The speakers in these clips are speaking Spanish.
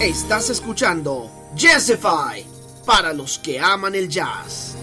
Estás escuchando Jazzify para los que aman el jazz.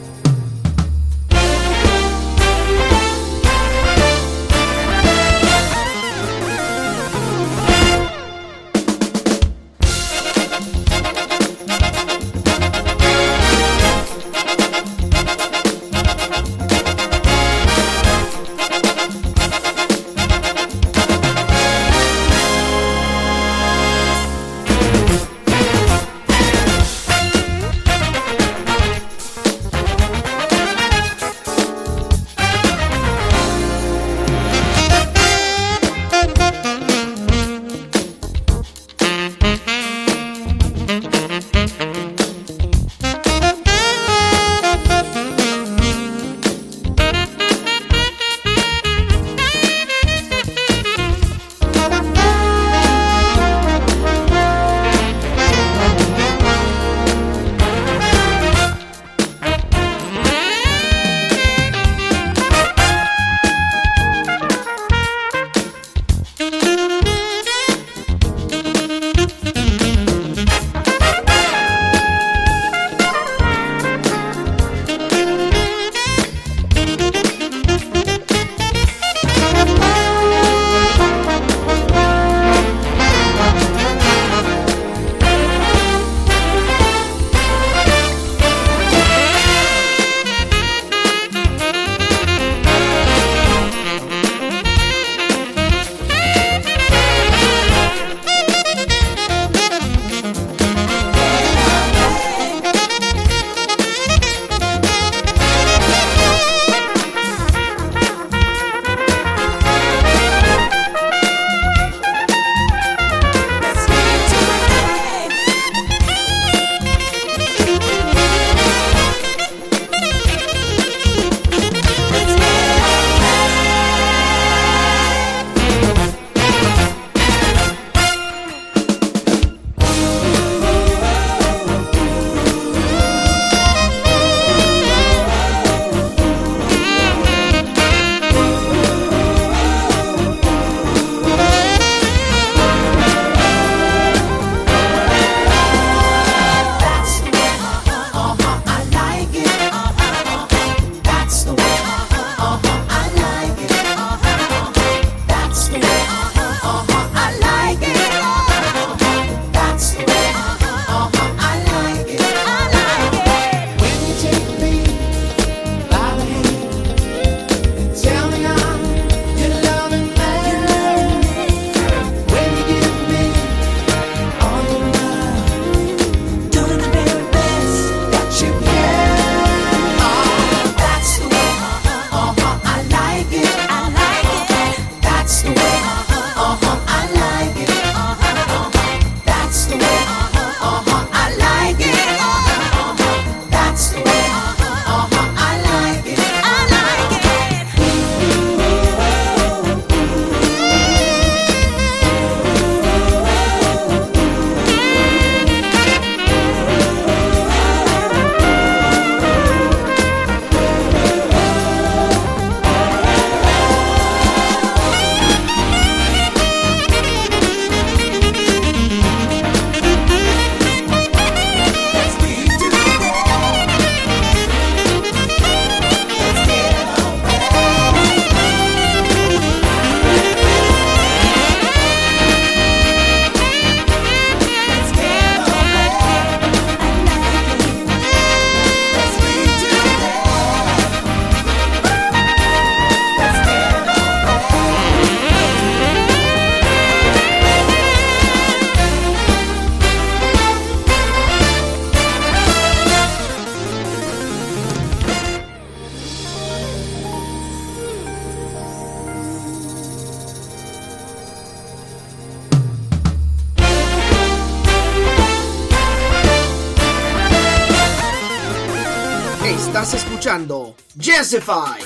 Escuchando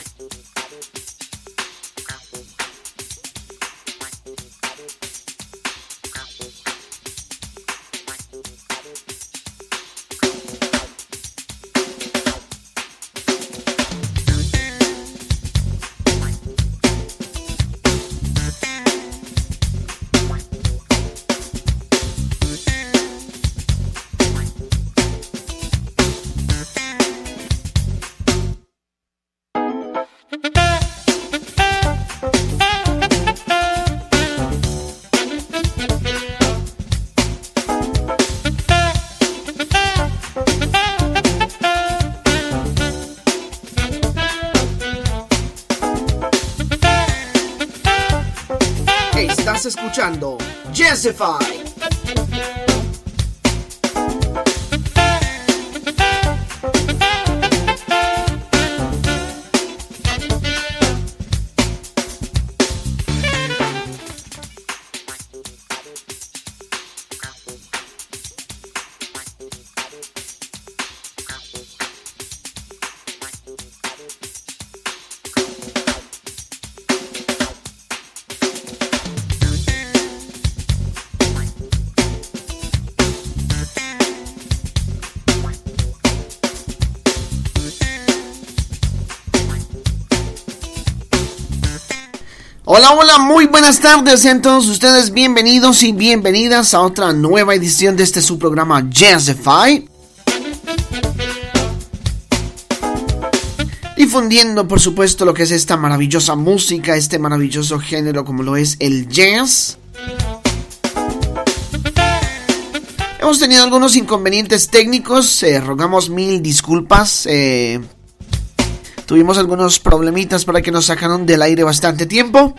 Estás escuchando Jessify. Hola, hola, muy buenas tardes, sean todos ustedes bienvenidos y bienvenidas a otra nueva edición de este su programa Jazzify. Difundiendo, por supuesto, lo que es esta maravillosa música, este maravilloso género como lo es el jazz. Hemos tenido algunos inconvenientes técnicos, eh, rogamos mil disculpas. Eh, Tuvimos algunos problemitas para que nos sacaron del aire bastante tiempo.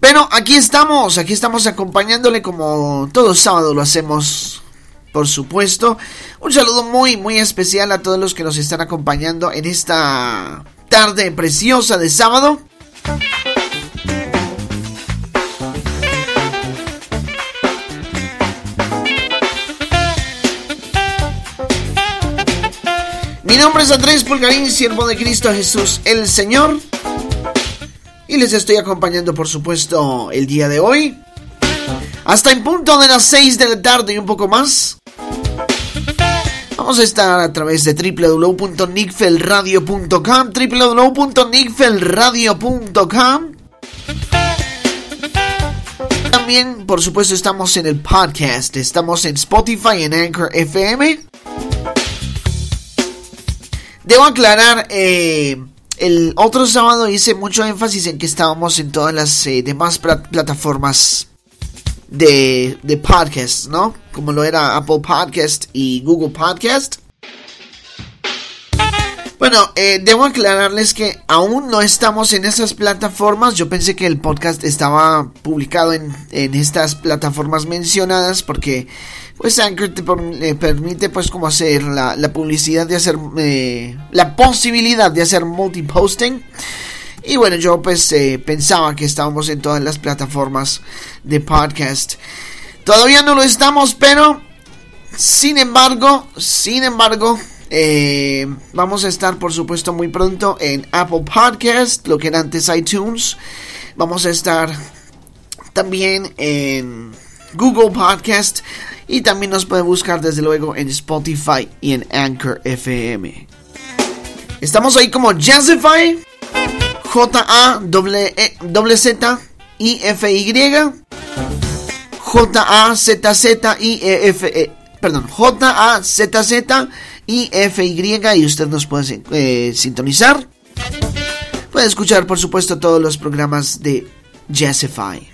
Pero aquí estamos, aquí estamos acompañándole como todo sábado lo hacemos, por supuesto. Un saludo muy, muy especial a todos los que nos están acompañando en esta tarde preciosa de sábado. Mi nombre es Andrés Pulgarín, siervo de Cristo Jesús el Señor. Y les estoy acompañando, por supuesto, el día de hoy. Hasta en punto de las 6 de la tarde y un poco más. Vamos a estar a través de www.nickfelradio.com www.nickfelradio.com También, por supuesto, estamos en el podcast. Estamos en Spotify, en Anchor FM. Debo aclarar, eh, el otro sábado hice mucho énfasis en que estábamos en todas las eh, demás plataformas de, de ¿no? Como lo era Apple Podcast y Google Podcast. Bueno, eh, debo aclararles que aún no estamos en esas plataformas. Yo pensé que el podcast estaba publicado en, en estas plataformas mencionadas porque pues Anchor te permite pues como hacer la, publicidad de hacer eh, la posibilidad de hacer multiposting y bueno yo pues eh, pensaba que estábamos en todas las plataformas de podcast todavía no lo estamos pero sin embargo sin embargo eh, vamos a estar por supuesto muy pronto en Apple Podcast lo que era antes iTunes vamos a estar también en Google Podcast y también nos puede buscar desde luego en Spotify y en Anchor FM. Estamos ahí como Jazzify, J-A-Z-I-F-Y, J-A-Z-Z-I-F, perdón, J-A-Z-Z-I-F-Y y usted nos puede eh, sintonizar. Puede escuchar, por supuesto, todos los programas de Jazzify.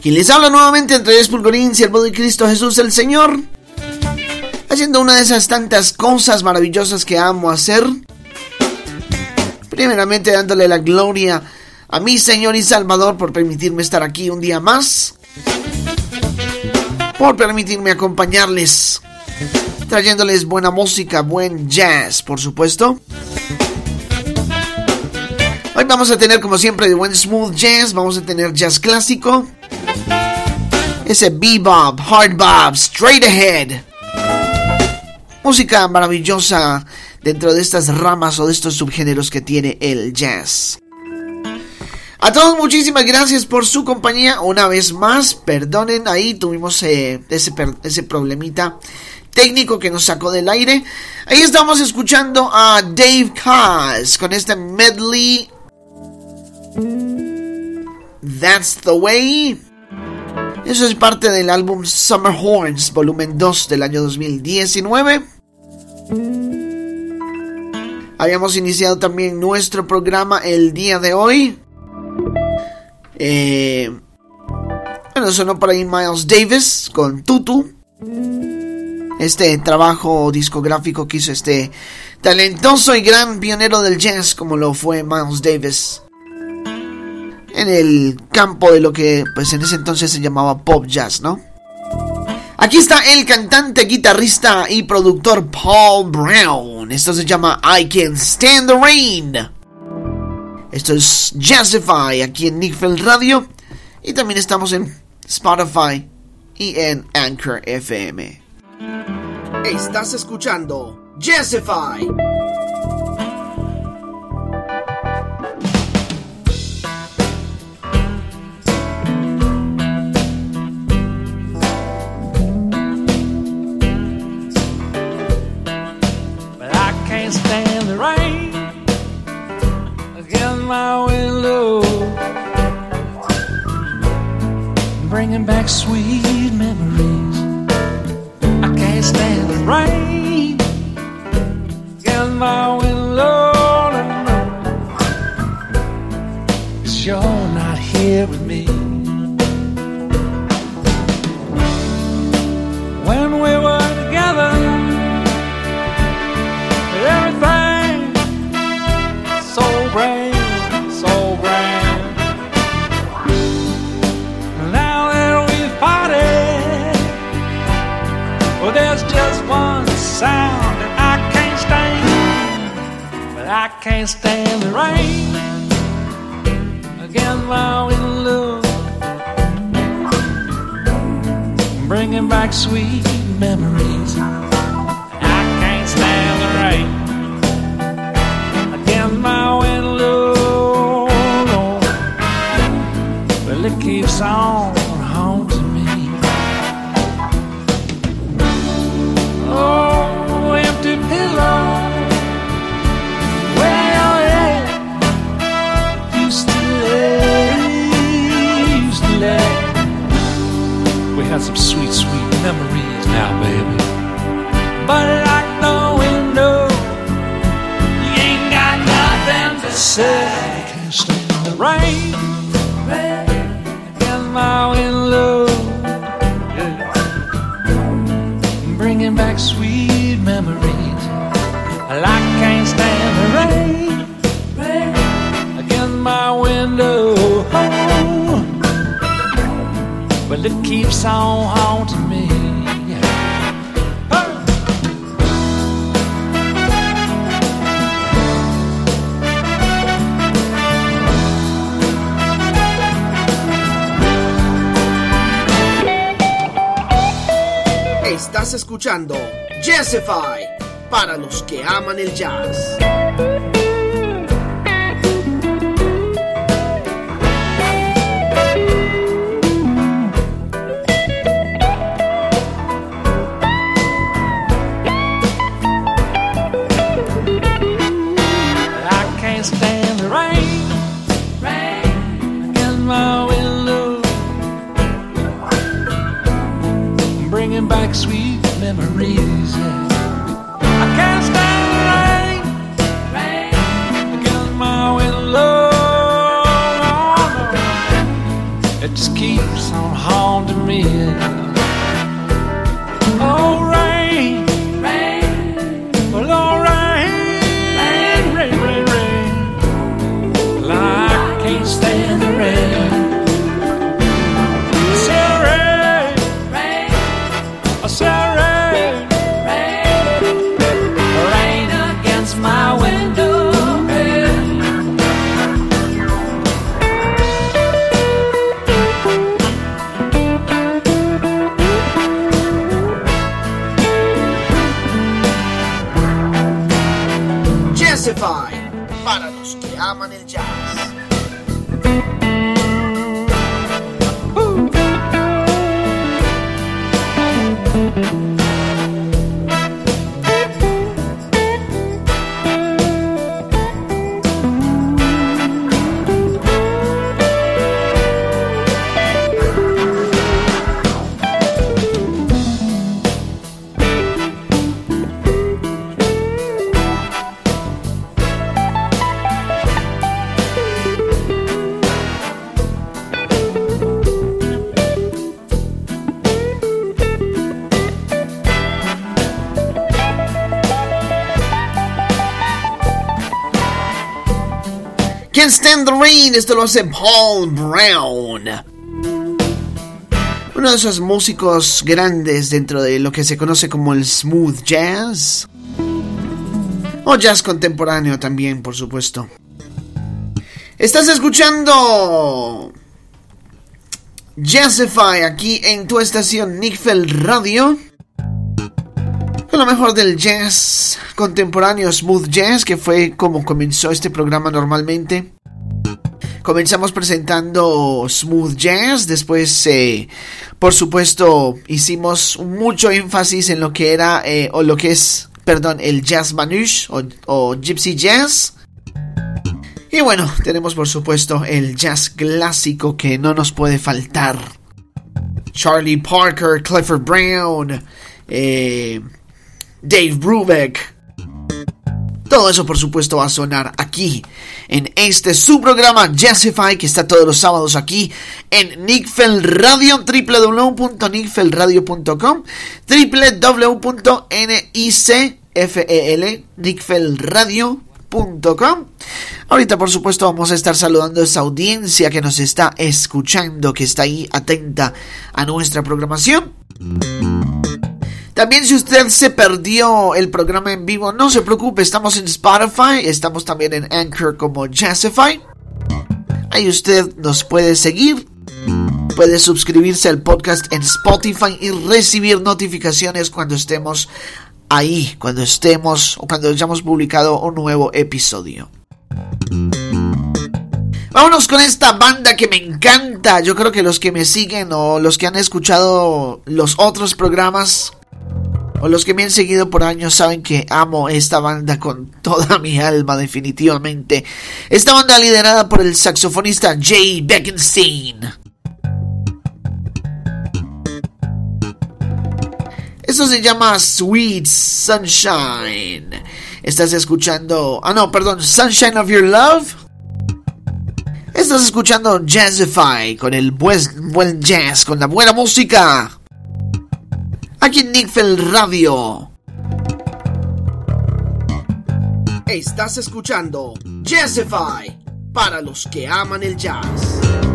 Quien les habla nuevamente Andrés Pulgorín, siervo de Cristo Jesús el Señor. Haciendo una de esas tantas cosas maravillosas que amo hacer. Primeramente dándole la gloria a mi Señor y Salvador por permitirme estar aquí un día más. Por permitirme acompañarles. Trayéndoles buena música, buen jazz, por supuesto. Hoy vamos a tener como siempre de buen smooth jazz, vamos a tener jazz clásico, ese bebop, hard bop, straight ahead. Música maravillosa dentro de estas ramas o de estos subgéneros que tiene el jazz. A todos muchísimas gracias por su compañía una vez más. Perdonen, ahí tuvimos eh, ese, ese problemita técnico que nos sacó del aire. Ahí estamos escuchando a Dave Kaz con este medley. That's the way. Eso es parte del álbum Summer Horns, volumen 2 del año 2019. Habíamos iniciado también nuestro programa el día de hoy. Eh, bueno, sonó por ahí Miles Davis con Tutu. Este trabajo discográfico que hizo este talentoso y gran pionero del jazz como lo fue Miles Davis. En el campo de lo que pues en ese entonces se llamaba pop jazz, ¿no? Aquí está el cantante, guitarrista y productor Paul Brown. Esto se llama I Can Stand the Rain. Esto es Jazzify aquí en Nickfeld Radio. Y también estamos en Spotify y en Anchor FM. Estás escuchando Jazzify. Can't Stand the Rain, esto lo hace Paul Brown. Uno de esos músicos grandes dentro de lo que se conoce como el smooth jazz. O jazz contemporáneo también, por supuesto. Estás escuchando Jazzify aquí en tu estación Nickfeld Radio. Con lo mejor del jazz contemporáneo, smooth jazz, que fue como comenzó este programa normalmente. Comenzamos presentando smooth jazz, después, eh, por supuesto, hicimos mucho énfasis en lo que era, eh, o lo que es, perdón, el jazz manouche o, gypsy jazz. Y bueno, tenemos por supuesto el jazz clásico que no nos puede faltar. Charlie Parker, Clifford Brown, eh, Dave Brubeck. Todo eso por supuesto va a sonar aquí en este su programa Jazzify que está todos los sábados aquí en Nickfeld Radio www.nickfeldradio.com www.nicfelradio.com Ahorita por supuesto vamos a estar saludando a esa audiencia que nos está escuchando, que está ahí atenta a nuestra programación. También si usted se perdió el programa en vivo, no se preocupe, estamos en Spotify, estamos también en Anchor como Jazzify. Ahí usted nos puede seguir, puede suscribirse al podcast en Spotify y recibir notificaciones cuando estemos ahí, cuando estemos o cuando hayamos publicado un nuevo episodio. Vámonos con esta banda que me encanta. Yo creo que los que me siguen o los que han escuchado los otros programas o los que me han seguido por años saben que amo esta banda con toda mi alma definitivamente. Esta banda liderada por el saxofonista Jay Beckenstein. Esto se llama Sweet Sunshine. Estás escuchando... Ah, no, perdón. Sunshine of Your Love. Estás escuchando Jazzify con el buen, buen jazz, con la buena música aquí en Nickfeld Radio. Estás escuchando Jazzify para los que aman el jazz.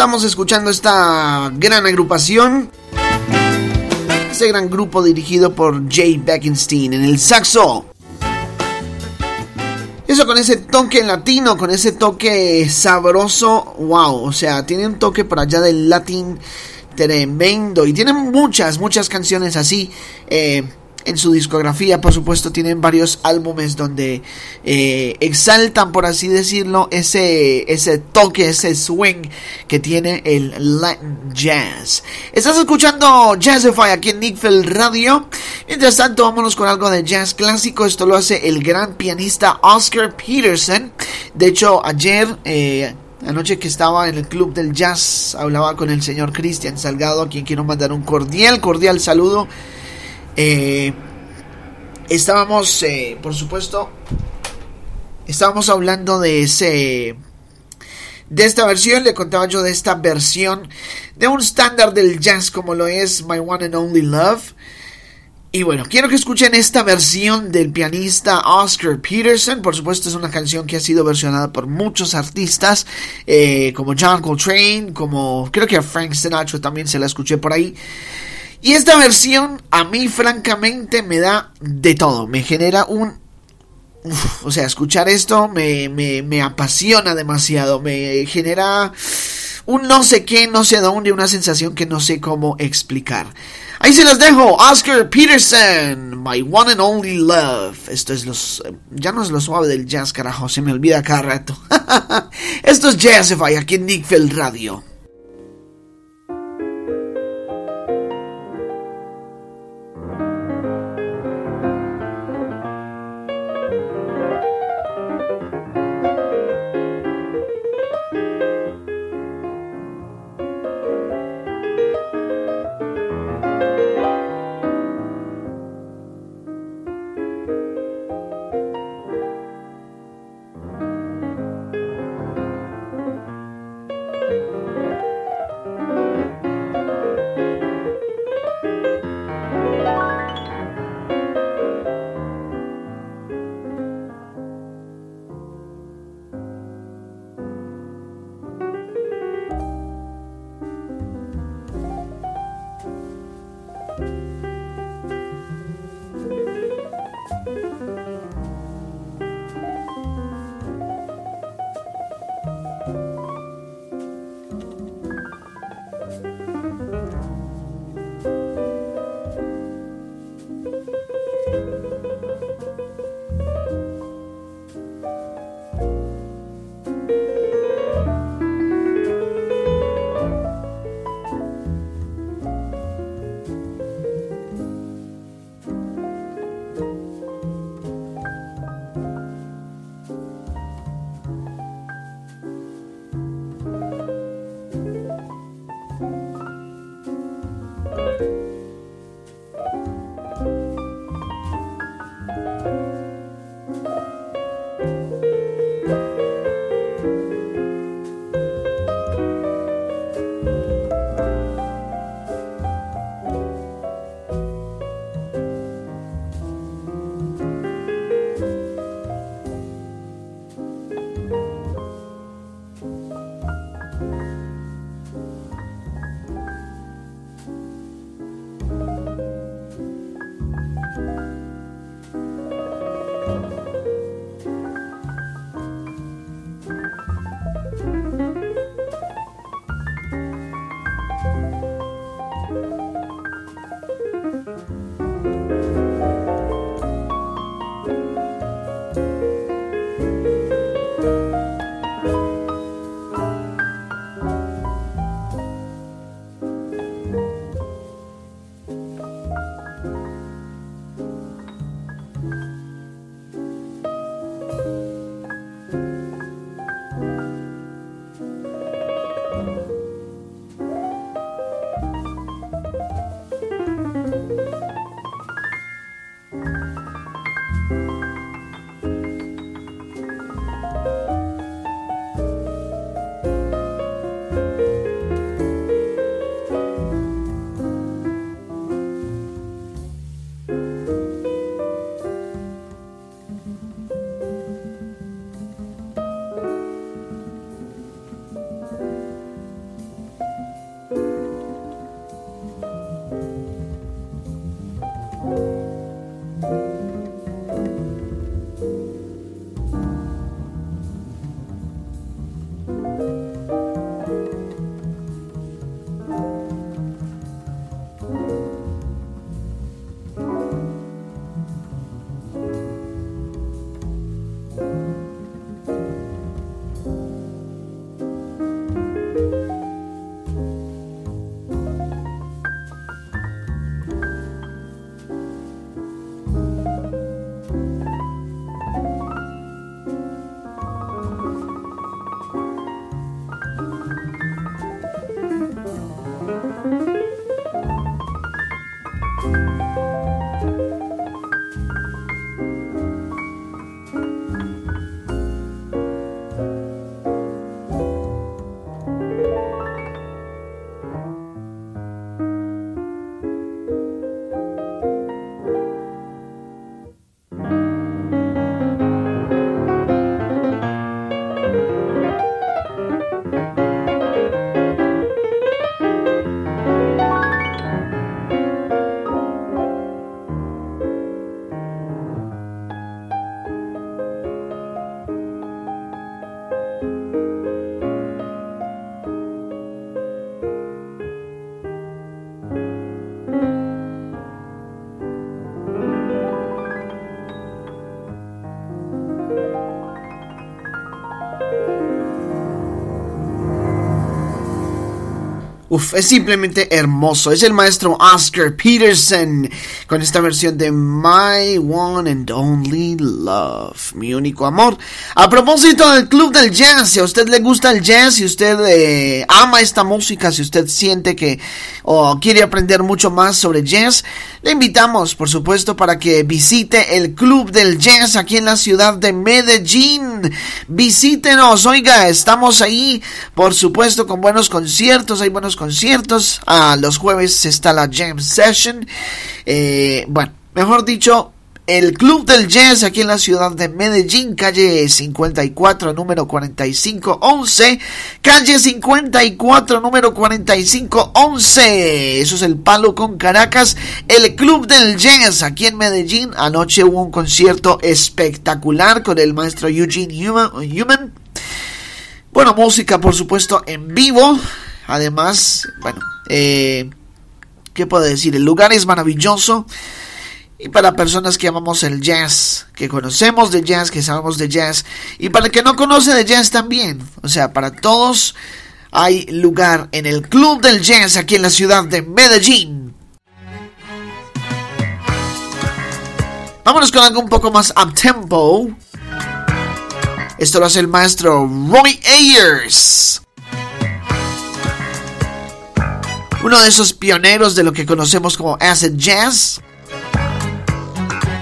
Estamos escuchando esta gran agrupación. Este gran grupo dirigido por Jay Beckenstein en el saxo. Eso con ese toque latino, con ese toque sabroso, wow, o sea, tiene un toque por allá del latín tremendo y tiene muchas, muchas canciones así. Eh, en su discografía, por supuesto, tienen varios álbumes donde eh, exaltan, por así decirlo, ese, ese toque, ese swing que tiene el Latin Jazz. Estás escuchando Jazzify aquí en Nickfield Radio. Mientras tanto, vámonos con algo de jazz clásico. Esto lo hace el gran pianista Oscar Peterson. De hecho, ayer... Eh, Anoche que estaba en el club del jazz, hablaba con el señor Cristian Salgado, a quien quiero mandar un cordial, cordial saludo. Eh, estábamos, eh, por supuesto, estábamos hablando de ese, de esta versión. Le contaba yo de esta versión de un estándar del jazz como lo es My One and Only Love. Y bueno, quiero que escuchen esta versión del pianista Oscar Peterson. Por supuesto, es una canción que ha sido versionada por muchos artistas, eh, como John Coltrane, como creo que a Frank Sinatra también se la escuché por ahí. Y esta versión a mí francamente me da de todo, me genera un... o sea, escuchar esto me, me, me apasiona demasiado, me genera un no sé qué, no sé dónde, una sensación que no sé cómo explicar. Ahí se los dejo, Oscar Peterson, My One and Only Love. Esto es los, ya no es lo suave del jazz, carajo, se me olvida cada rato. Esto es Jazzify aquí en Nickfield Radio. Uf, es simplemente hermoso. Es el maestro Oscar Peterson con esta versión de My One and Only Love, mi único amor. A propósito del Club del Jazz, si a usted le gusta el jazz, si usted eh, ama esta música, si usted siente que o quiere aprender mucho más sobre jazz, le invitamos, por supuesto, para que visite el Club del Jazz aquí en la ciudad de Medellín. Visítenos, oiga, estamos ahí, por supuesto, con buenos conciertos, hay buenos conciertos. a los jueves está la Jam Session. Eh, bueno, mejor dicho, el Club del Jazz aquí en la ciudad de Medellín, calle 54, número 4511. Calle 54, número 4511. Eso es el palo con Caracas. El Club del Jazz aquí en Medellín. Anoche hubo un concierto espectacular con el maestro Eugene Human. Bueno, música por supuesto en vivo. Además, bueno, eh, ¿qué puedo decir? El lugar es maravilloso. Y para personas que amamos el jazz, que conocemos de jazz, que sabemos de jazz, y para el que no conoce de jazz también. O sea, para todos hay lugar en el Club del Jazz aquí en la ciudad de Medellín. Vámonos con algo un poco más up tempo. Esto lo hace el maestro Roy Ayers. Uno de esos pioneros de lo que conocemos como acid jazz.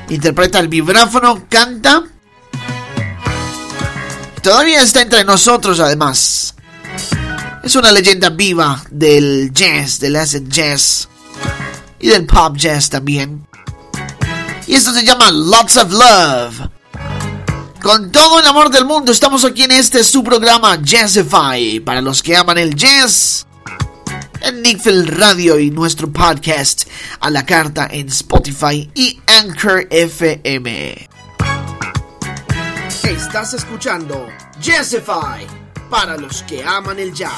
Interpreta el vibráfono, canta. Todavía está entre nosotros además. Es una leyenda viva del jazz, del acid jazz y del pop jazz también. Y esto se llama Lots of Love. Con todo el amor del mundo estamos aquí en este su programa Jazzify para los que aman el jazz en Nickfield Radio y nuestro podcast a la carta en Spotify y Anchor FM. Estás escuchando Jazzify para los que aman el jazz.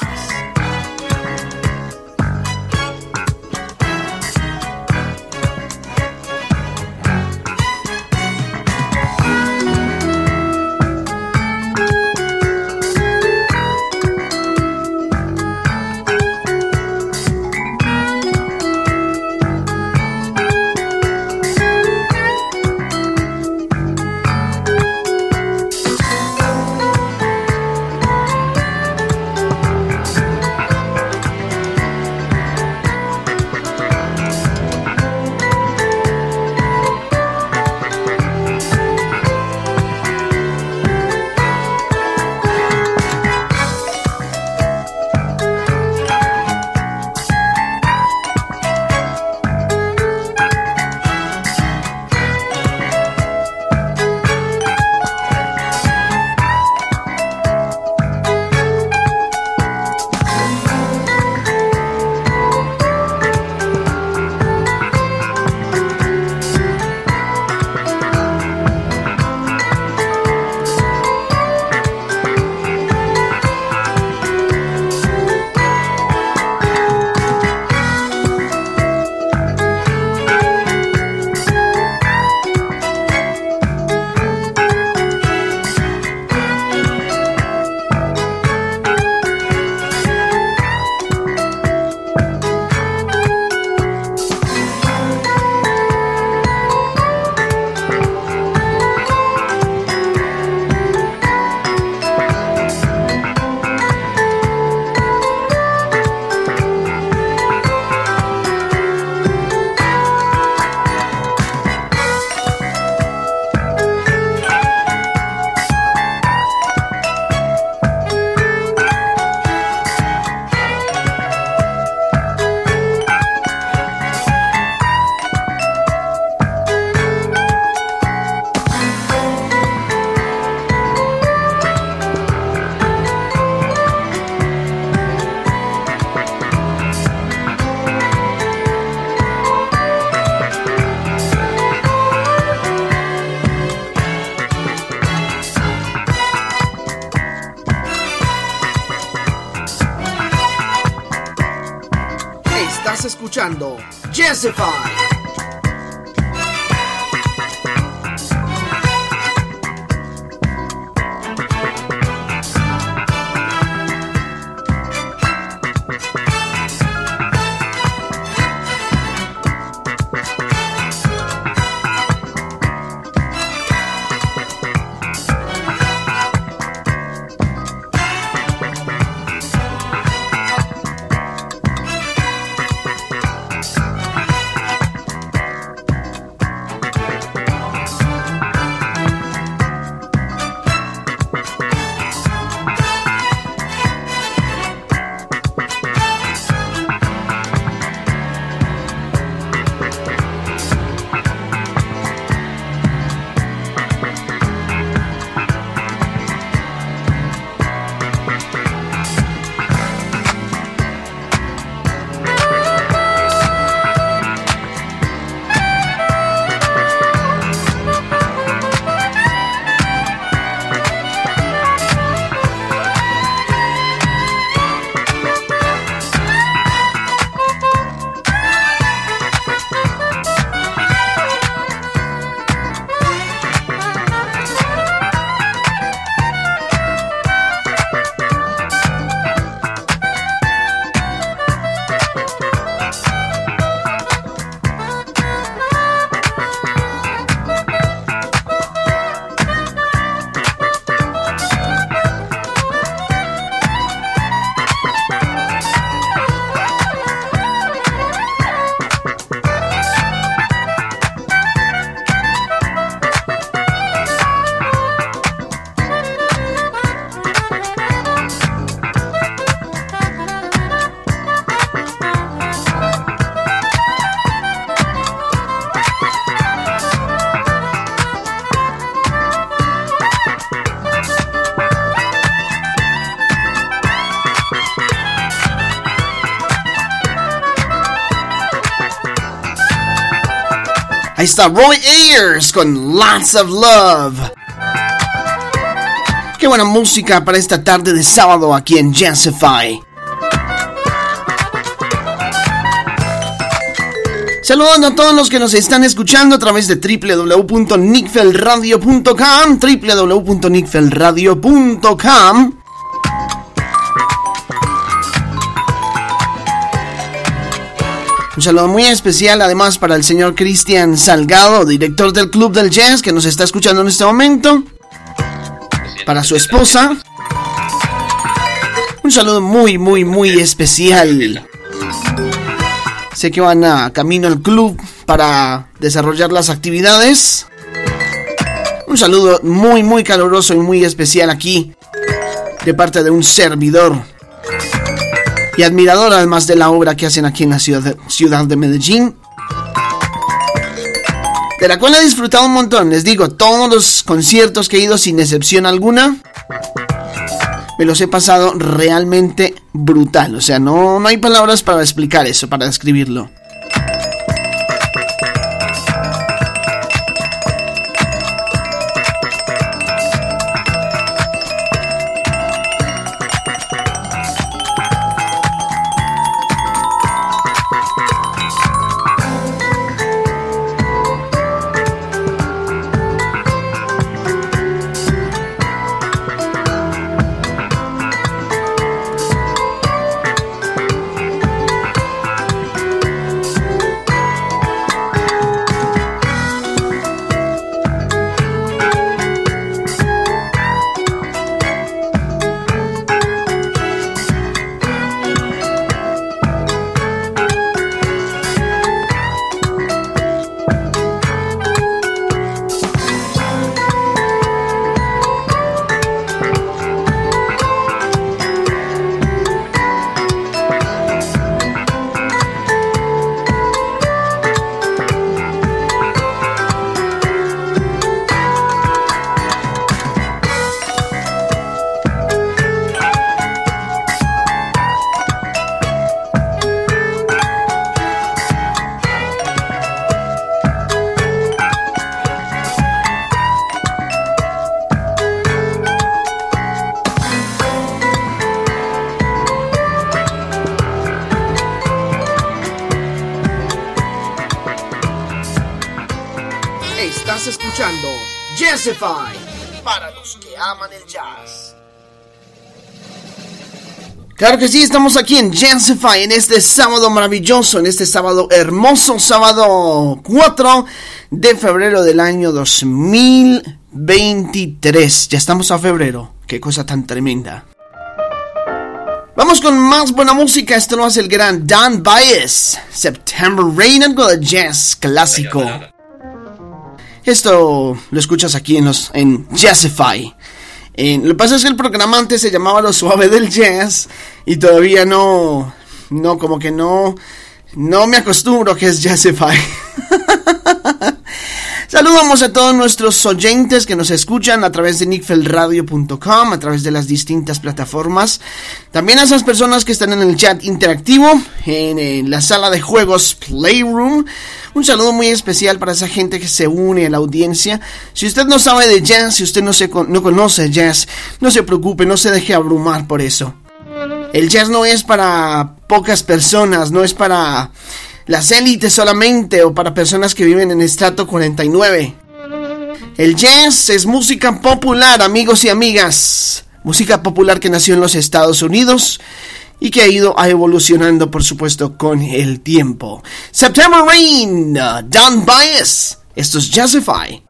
Ahí está Roy Ayers con Lots of Love. Qué buena música para esta tarde de sábado aquí en Jazzify. Saludando a todos los que nos están escuchando a través de www.nickfelradio.com, www.nickfelradio.com. Un saludo muy especial además para el señor Cristian Salgado, director del Club del Jazz, que nos está escuchando en este momento. Para su esposa. Un saludo muy, muy, muy especial. Sé que van a camino al club para desarrollar las actividades. Un saludo muy, muy caluroso y muy especial aquí de parte de un servidor y admirador además de la obra que hacen aquí en la ciudad de, ciudad de Medellín. De la cual he disfrutado un montón, les digo, todos los conciertos que he ido sin excepción alguna, me los he pasado realmente brutal. O sea, no, no hay palabras para explicar eso, para describirlo. Claro que sí, estamos aquí en Jazzify en este sábado maravilloso, en este sábado hermoso, sábado 4 de febrero del año 2023. Ya estamos a febrero, qué cosa tan tremenda. Vamos con más buena música, esto lo hace el gran Dan Baez, September Rain and the Jazz clásico. Esto lo escuchas aquí en los en Jazzify. Lo que pasa es que el programa antes se llamaba Lo Suave del Jazz y todavía no, no, como que no, no me acostumbro que es Jazzify. Saludamos a todos nuestros oyentes que nos escuchan a través de nickfeldradio.com, a través de las distintas plataformas. También a esas personas que están en el chat interactivo, en, la sala de juegos Playroom. Un saludo muy especial para esa gente que se une a la audiencia. Si usted no sabe de jazz, si usted no, se, no conoce jazz, no se preocupe, no se deje abrumar por eso. El jazz no es para pocas personas, no es para las élites solamente o para personas que viven en estrato 49. El jazz es música popular, amigos y amigas. Música popular que nació en los Estados Unidos y que ha ido evolucionando, por supuesto, con el tiempo. September Rain, Don Bias. Esto es Jazzify.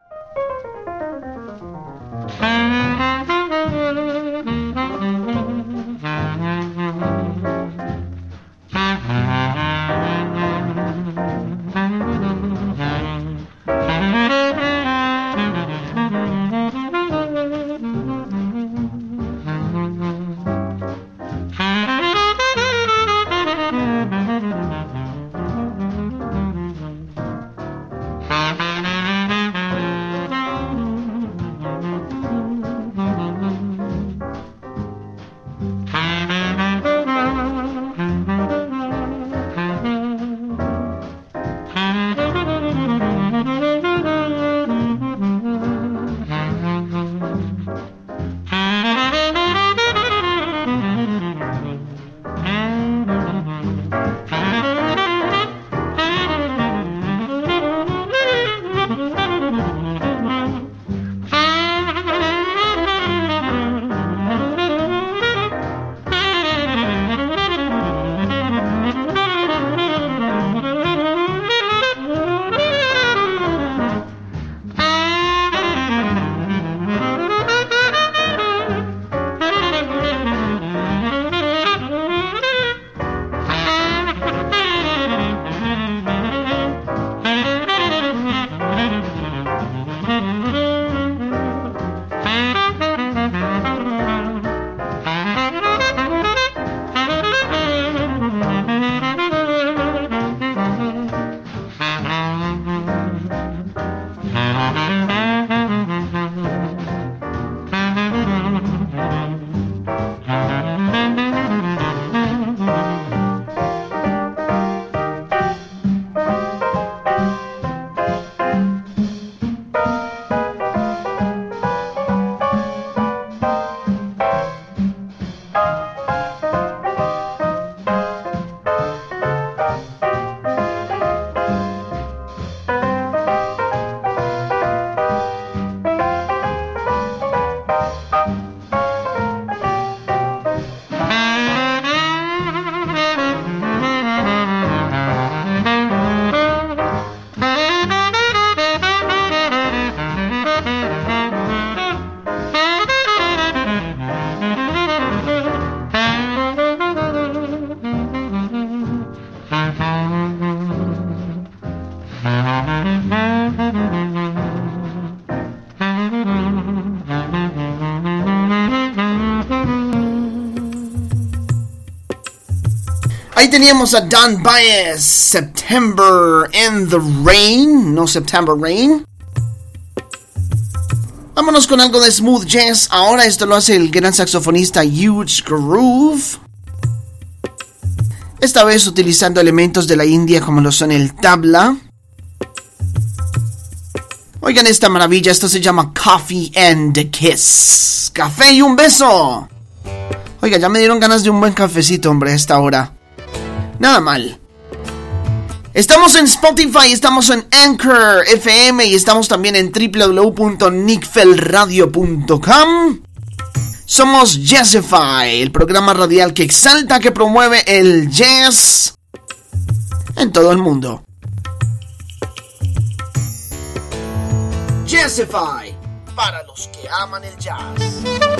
Teníamos a Don Baez, September in the Rain, no September Rain. Vámonos con algo de smooth jazz. Ahora esto lo hace el gran saxofonista Huge Groove. Esta vez utilizando elementos de la India como lo son el tabla. Oigan esta maravilla, esto se llama Coffee and a Kiss. Café y un beso. Oiga, ya me dieron ganas de un buen cafecito, hombre, a esta hora. Nada mal. Estamos en Spotify, estamos en Anchor FM y estamos también en www.nickfelradio.com. Somos Jazzify, el programa radial que exalta, que promueve el jazz en todo el mundo. Jazzify, para los que aman el jazz.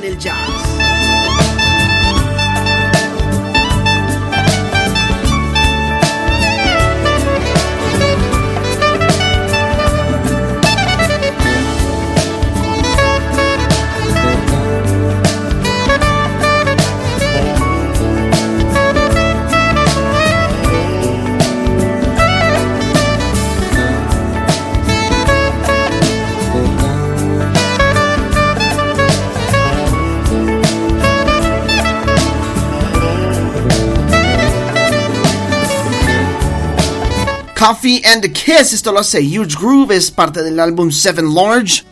Que aman el jazz. Coffee and a Kiss, esto lo hace Huge Groove, es parte del álbum Seven Large.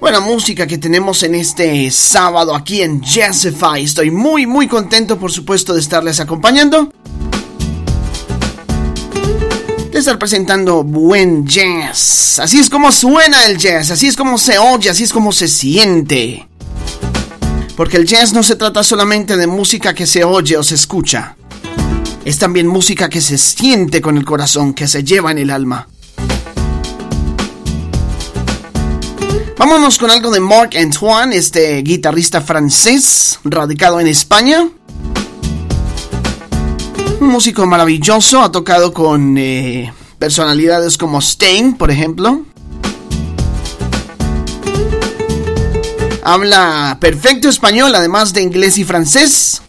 Buena música que tenemos en este sábado aquí en Jazzify. Estoy muy, muy contento, por supuesto, de estarles acompañando. De estar presentando buen jazz. Así es como suena el jazz, así es como se oye, así es como se siente. Porque el jazz no se trata solamente de música que se oye o se escucha. Es también música que se siente con el corazón, que se lleva en el alma. Vámonos con algo de Marc Antoine, este guitarrista francés radicado en España. Un músico maravilloso, ha tocado con eh, personalidades como Sting, por ejemplo. Habla perfecto español, además de inglés y francés.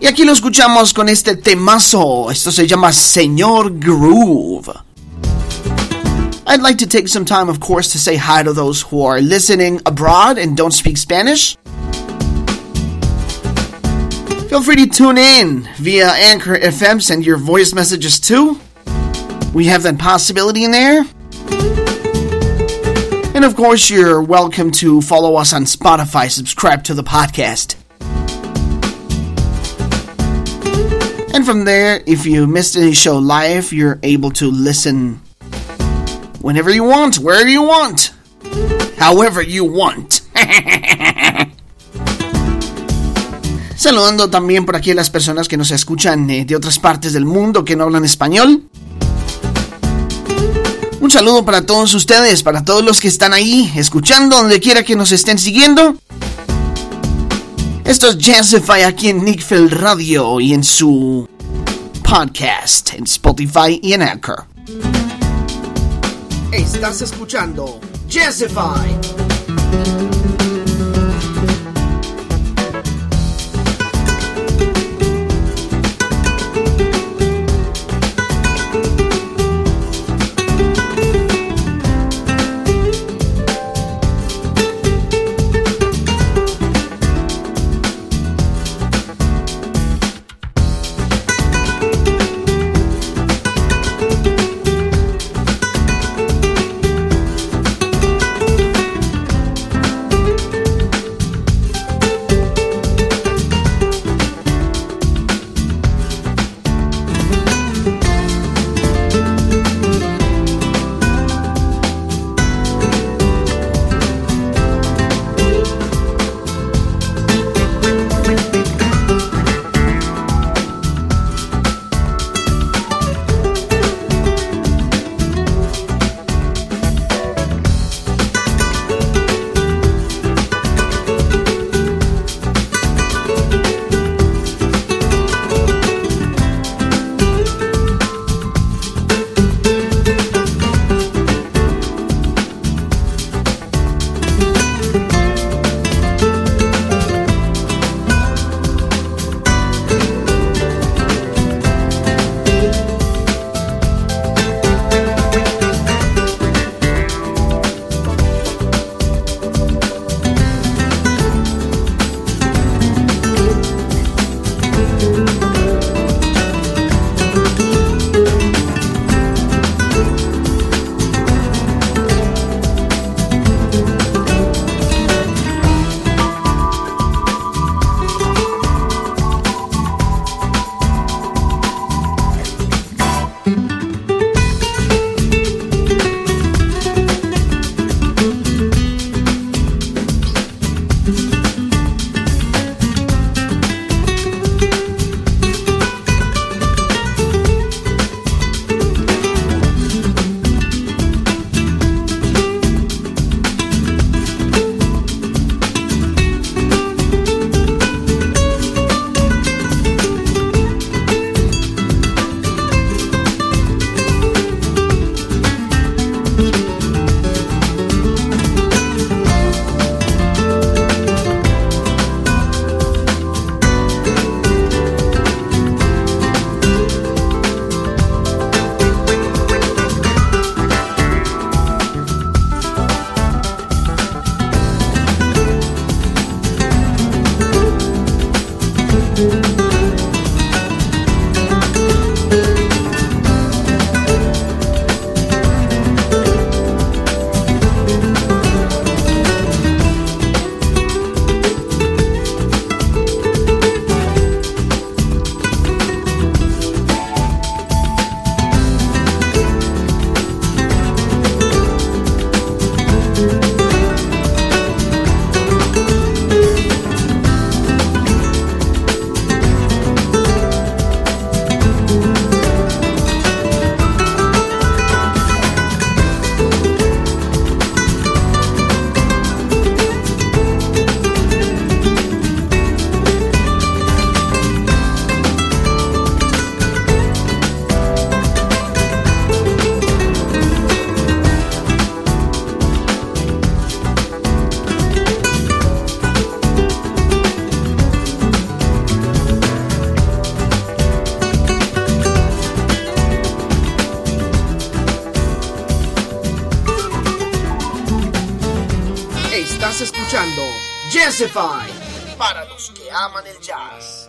Y aquí lo escuchamos con este temazo. Esto se llama Señor Groove. I'd like to take some time, of course, to say hi to those who are listening abroad and don't speak Spanish. Feel free to tune in via Anchor FM, send your voice messages too. We have that possibility in there. And of course, you're welcome to follow us on Spotify, subscribe to the podcast. And from there, if you missed any show live, you're able to listen whenever you want, wherever you want, however you want. Saludando también por aquí a las personas que nos escuchan eh, de otras partes del mundo que no hablan español. Un saludo para todos ustedes, para todos los que están ahí escuchando donde quiera que nos estén siguiendo. Esto es Jazzify aquí en Nickfield Radio y en su podcast en Spotify y en Anchor. Estás escuchando Jazzify. Jazzify para los que aman el jazz.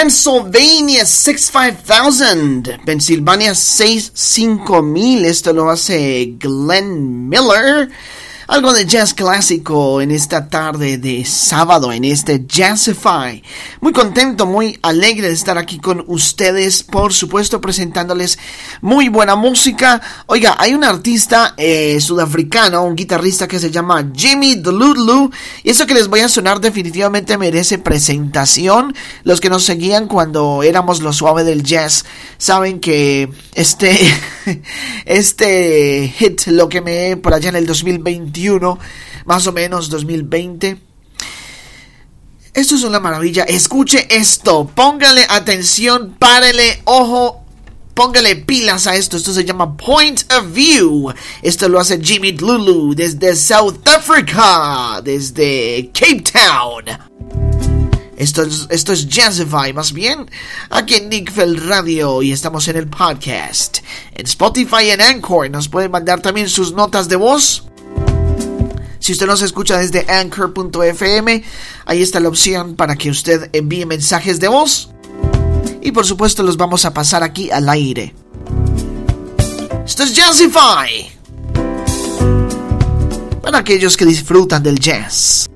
Pennsylvania 65000. Pensilvania 65000. Esto lo hace Glenn Miller. Algo de jazz clásico en esta tarde de sábado, en este Jazzify. Muy contento, muy alegre de estar aquí con ustedes, por supuesto, presentándoles muy buena música. Oiga, hay un artista eh, sudafricano, un guitarrista que se llama Jimmy Dludlu, y eso que les voy a sonar definitivamente merece presentación. Los que nos seguían cuando éramos lo suave del jazz saben que este, este hit lo que me por allá en el 2021, más o menos 2020. Esto es una maravilla. Escuche esto. Póngale atención. Párele. Ojo. Póngale pilas a esto. Esto se llama Point of View. Esto lo hace Jimmy Lulu desde South Africa. Desde Cape Town. Esto es, esto es Jazzify, más bien, aquí en Nickfeld Radio y estamos en el podcast. En Spotify y en Anchor nos pueden mandar también sus notas de voz. Si usted nos escucha desde anchor.fm, ahí está la opción para que usted envíe mensajes de voz. Y por supuesto los vamos a pasar aquí al aire. Esto es Jazzify. Para aquellos que disfrutan del jazz.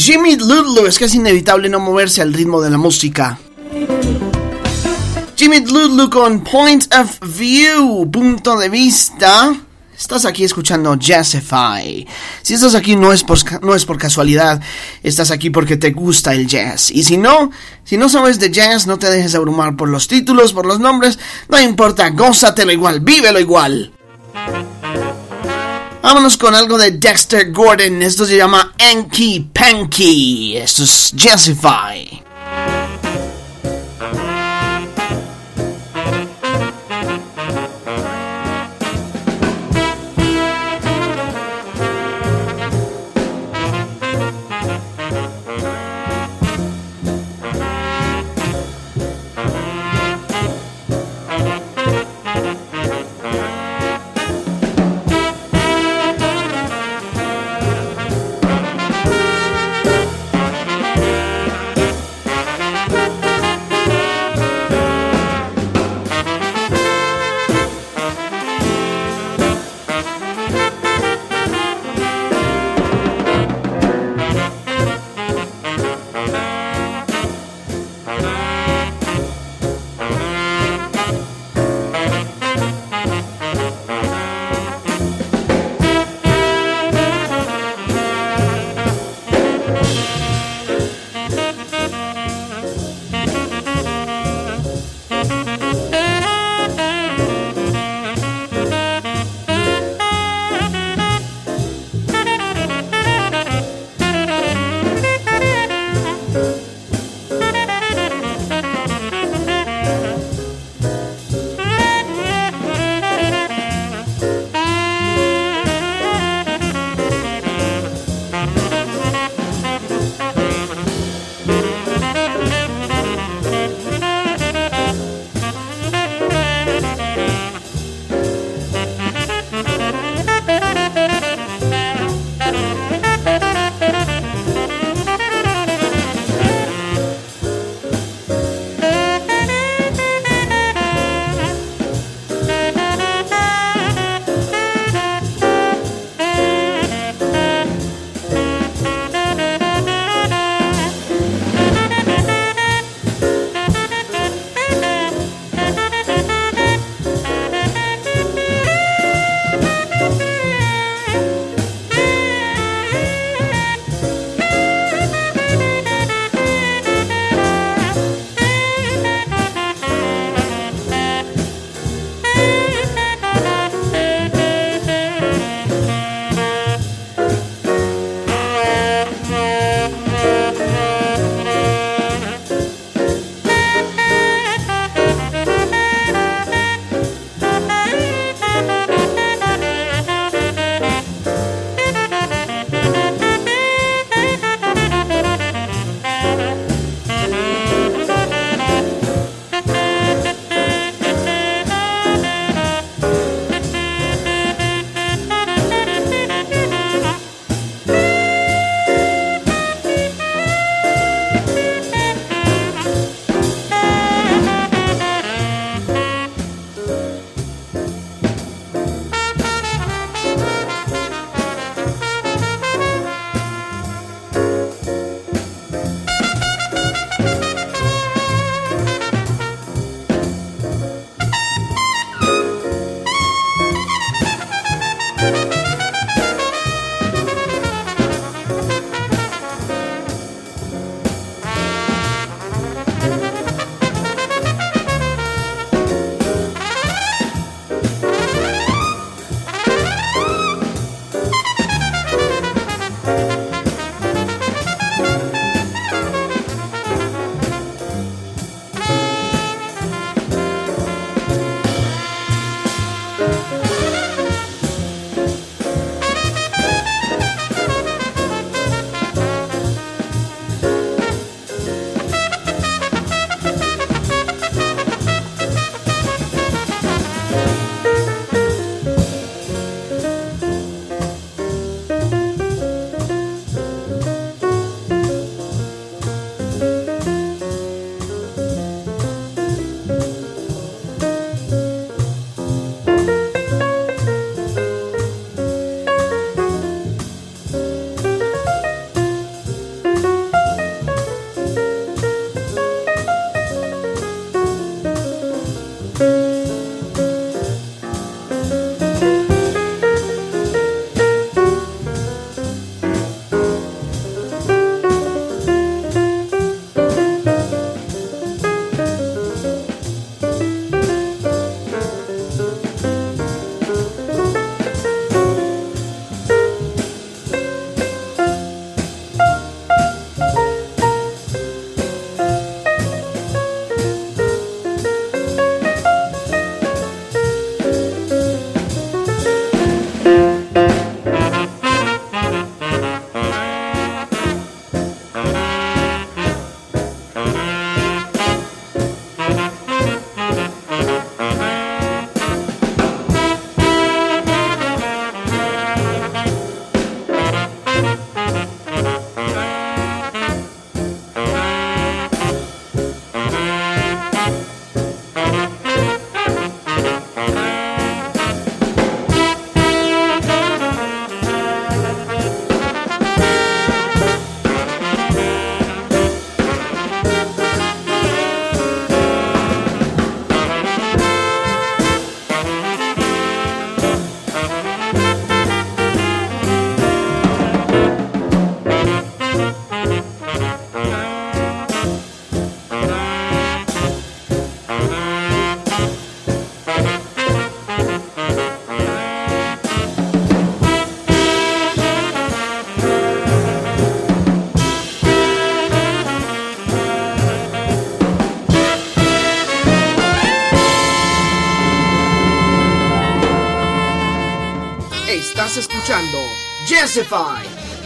Jimmy Lulu. Es que es inevitable no moverse al ritmo de la música. Jimmy Lulu con Point of View, punto de vista. Estás aquí escuchando Jazzify. Si estás aquí no es, por, no es por casualidad, estás aquí porque te gusta el jazz. Y si no, si no sabes de jazz, no te dejes abrumar por los títulos, por los nombres, no importa, gózatelo igual, vívelo igual. Vámonos con algo de Dexter Gordon. Esto se llama Anky Panky. Esto es Jazzify.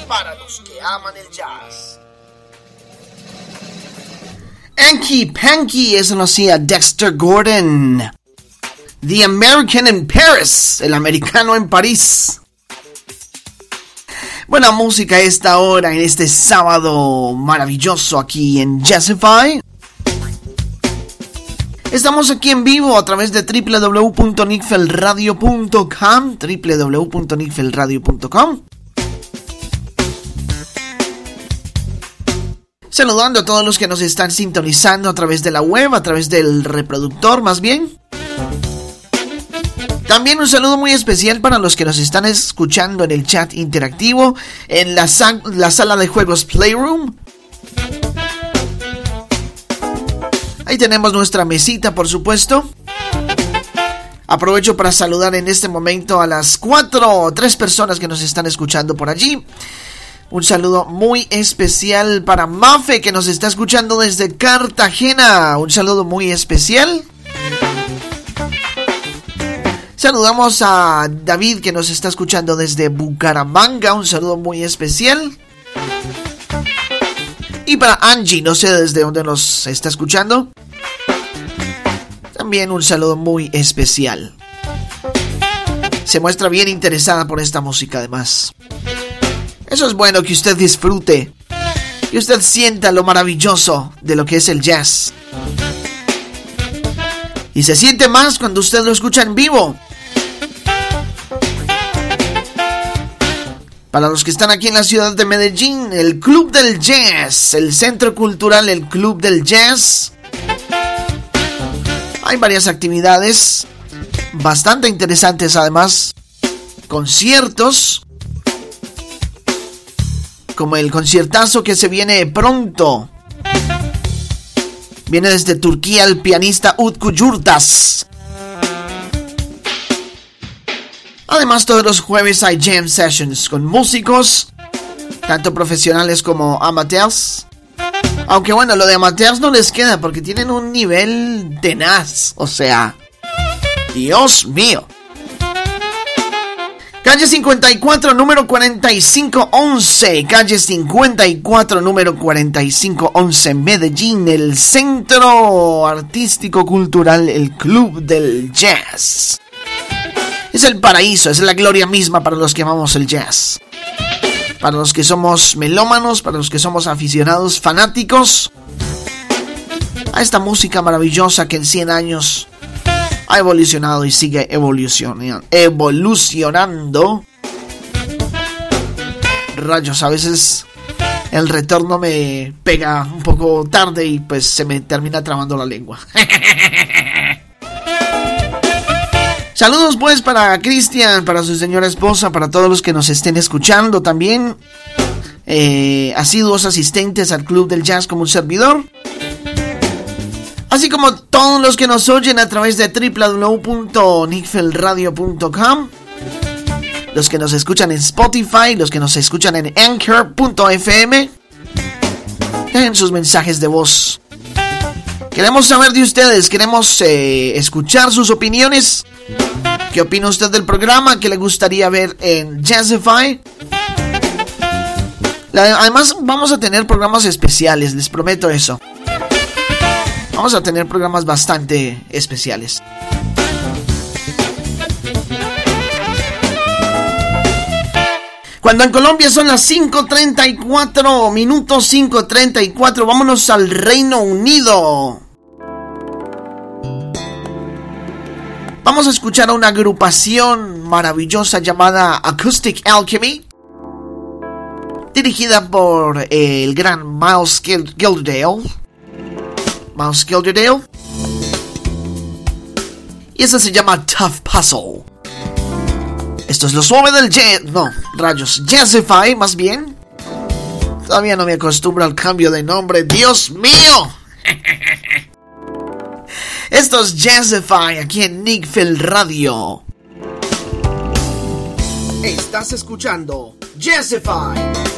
Para los que aman el jazz. Anky Panky, eso lo hacía Dexter Gordon. The American in Paris, el americano en París. Buena música a esta hora, en este sábado maravilloso aquí en Jazzify. Estamos aquí en vivo a través de www.nickfelradio.com www.nickfelradio.com Saludando a todos los que nos están sintonizando a través de la web, a través del reproductor más bien. También un saludo muy especial para los que nos están escuchando en el chat interactivo, en la, la sala de juegos Playroom. Ahí tenemos nuestra mesita, por supuesto. Aprovecho para saludar en este momento a las cuatro o tres personas que nos están escuchando por allí. Un saludo muy especial para Mafe que nos está escuchando desde Cartagena. Un saludo muy especial. Saludamos a David que nos está escuchando desde Bucaramanga. Un saludo muy especial. Y para Angie, no sé desde dónde nos está escuchando. También un saludo muy especial. Se muestra bien interesada por esta música además. Eso es bueno que usted disfrute. Que usted sienta lo maravilloso de lo que es el jazz. Y se siente más cuando usted lo escucha en vivo. Para los que están aquí en la ciudad de Medellín, el Club del Jazz, el Centro Cultural El Club del Jazz. Hay varias actividades bastante interesantes además. Conciertos. Como el conciertazo que se viene pronto. Viene desde Turquía el pianista Utku Yurtas. Además, todos los jueves hay jam sessions con músicos, tanto profesionales como amateurs. Aunque bueno, lo de amateurs no les queda porque tienen un nivel tenaz. O sea, Dios mío. Calle 54, número 4511. Calle 54, número 4511. Medellín, el Centro Artístico Cultural, el Club del Jazz. Es el paraíso, es la gloria misma para los que amamos el jazz. Para los que somos melómanos, para los que somos aficionados, fanáticos a esta música maravillosa que en 100 años ha evolucionado y sigue evolucionando. evolucionando. Rayos, a veces el retorno me pega un poco tarde y pues se me termina trabando la lengua. Saludos pues para Cristian, para su señora esposa, para todos los que nos estén escuchando también. Eh, asiduos asistentes al Club del Jazz como un servidor. Así como todos los que nos oyen a través de www.nickfelradio.com. Los que nos escuchan en Spotify, los que nos escuchan en Anchor.fm. Dejen sus mensajes de voz. Queremos saber de ustedes, queremos eh, escuchar sus opiniones. ¿Qué opina usted del programa? ¿Qué le gustaría ver en Jazzify? Además, vamos a tener programas especiales, les prometo eso. Vamos a tener programas bastante especiales. Cuando en Colombia son las 5.34 minutos 5.34, vámonos al Reino Unido. Vamos a escuchar a una agrupación maravillosa llamada Acoustic Alchemy, dirigida por el gran Miles Gilderdale. Miles Gilderdale. Y esa se llama Tough Puzzle. Esto es lo suave del jazz. No, rayos. Jazzify, más bien. Todavía no me acostumbro al cambio de nombre. ¡Dios mío! Esto es Jazzify aquí en Nickfield Radio. Estás escuchando Jazzify.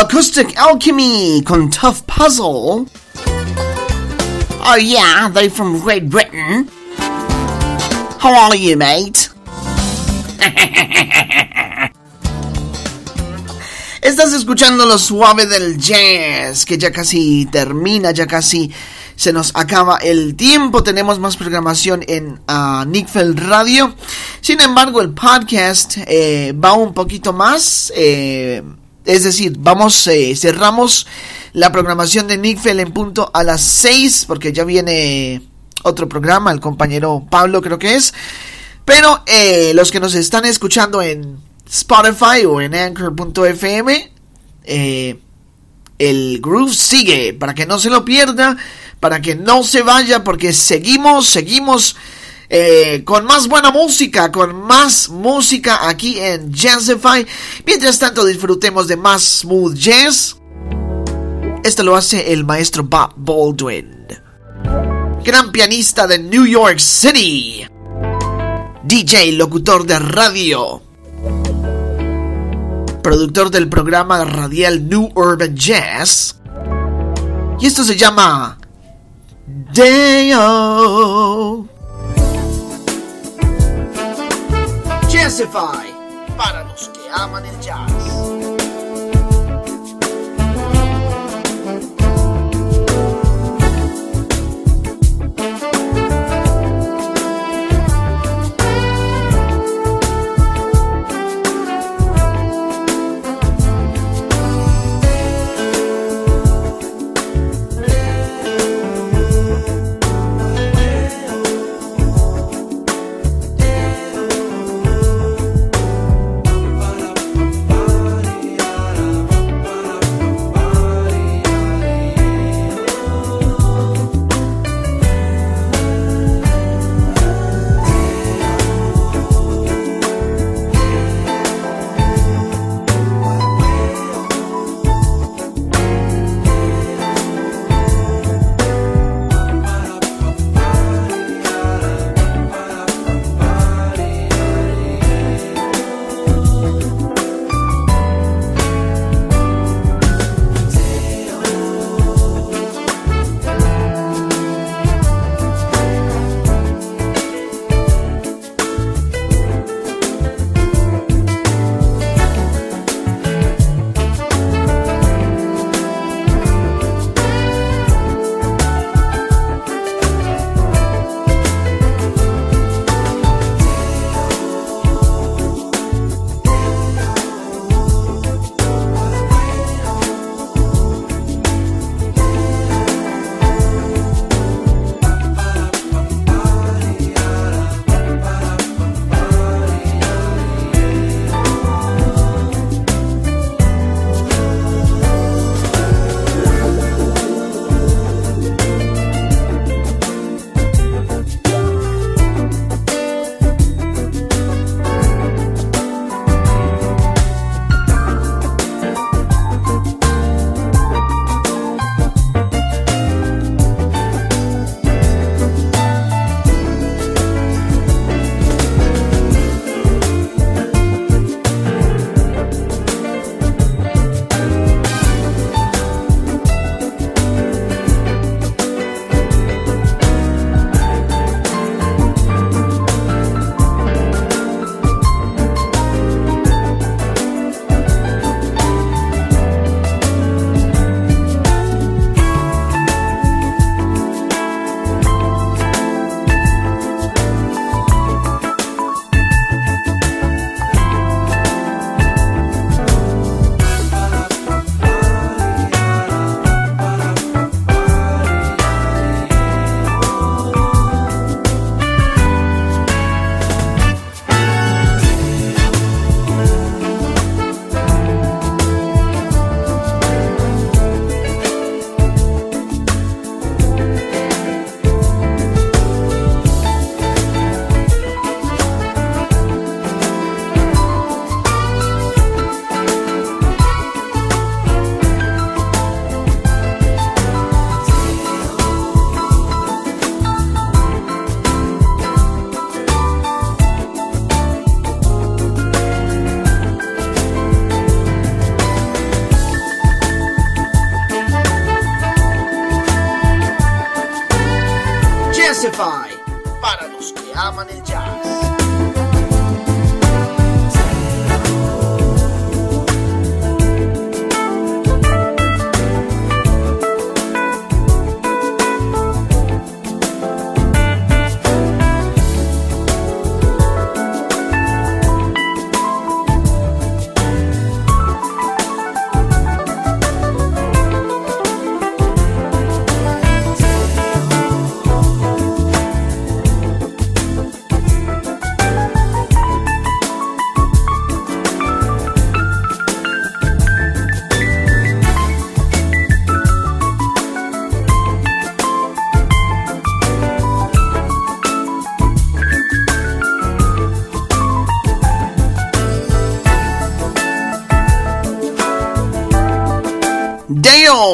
Acoustic Alchemy con Tough Puzzle. Oh yeah, they from Great Britain. How are you, mate? Estás escuchando lo suave del jazz, que ya casi termina, ya casi se nos acaba el tiempo. Tenemos más programación en uh, Nickfeld Radio. Sin embargo, el podcast eh, va un poquito más. Eh, es decir, vamos, eh, cerramos la programación de Nickfeld en punto a las 6, porque ya viene otro programa, el compañero Pablo creo que es. Pero eh, los que nos están escuchando en Spotify o en Anchor.fm, eh, el groove sigue, para que no se lo pierda, para que no se vaya, porque seguimos, seguimos eh, con más buena música, con más música aquí en Jazzify. Mientras tanto, disfrutemos de más smooth jazz. Esto lo hace el maestro Bob Baldwin, gran pianista de New York City, DJ, locutor de radio, productor del programa radial New Urban Jazz. Y esto se llama Deo. Jazzify para los que aman el jazz.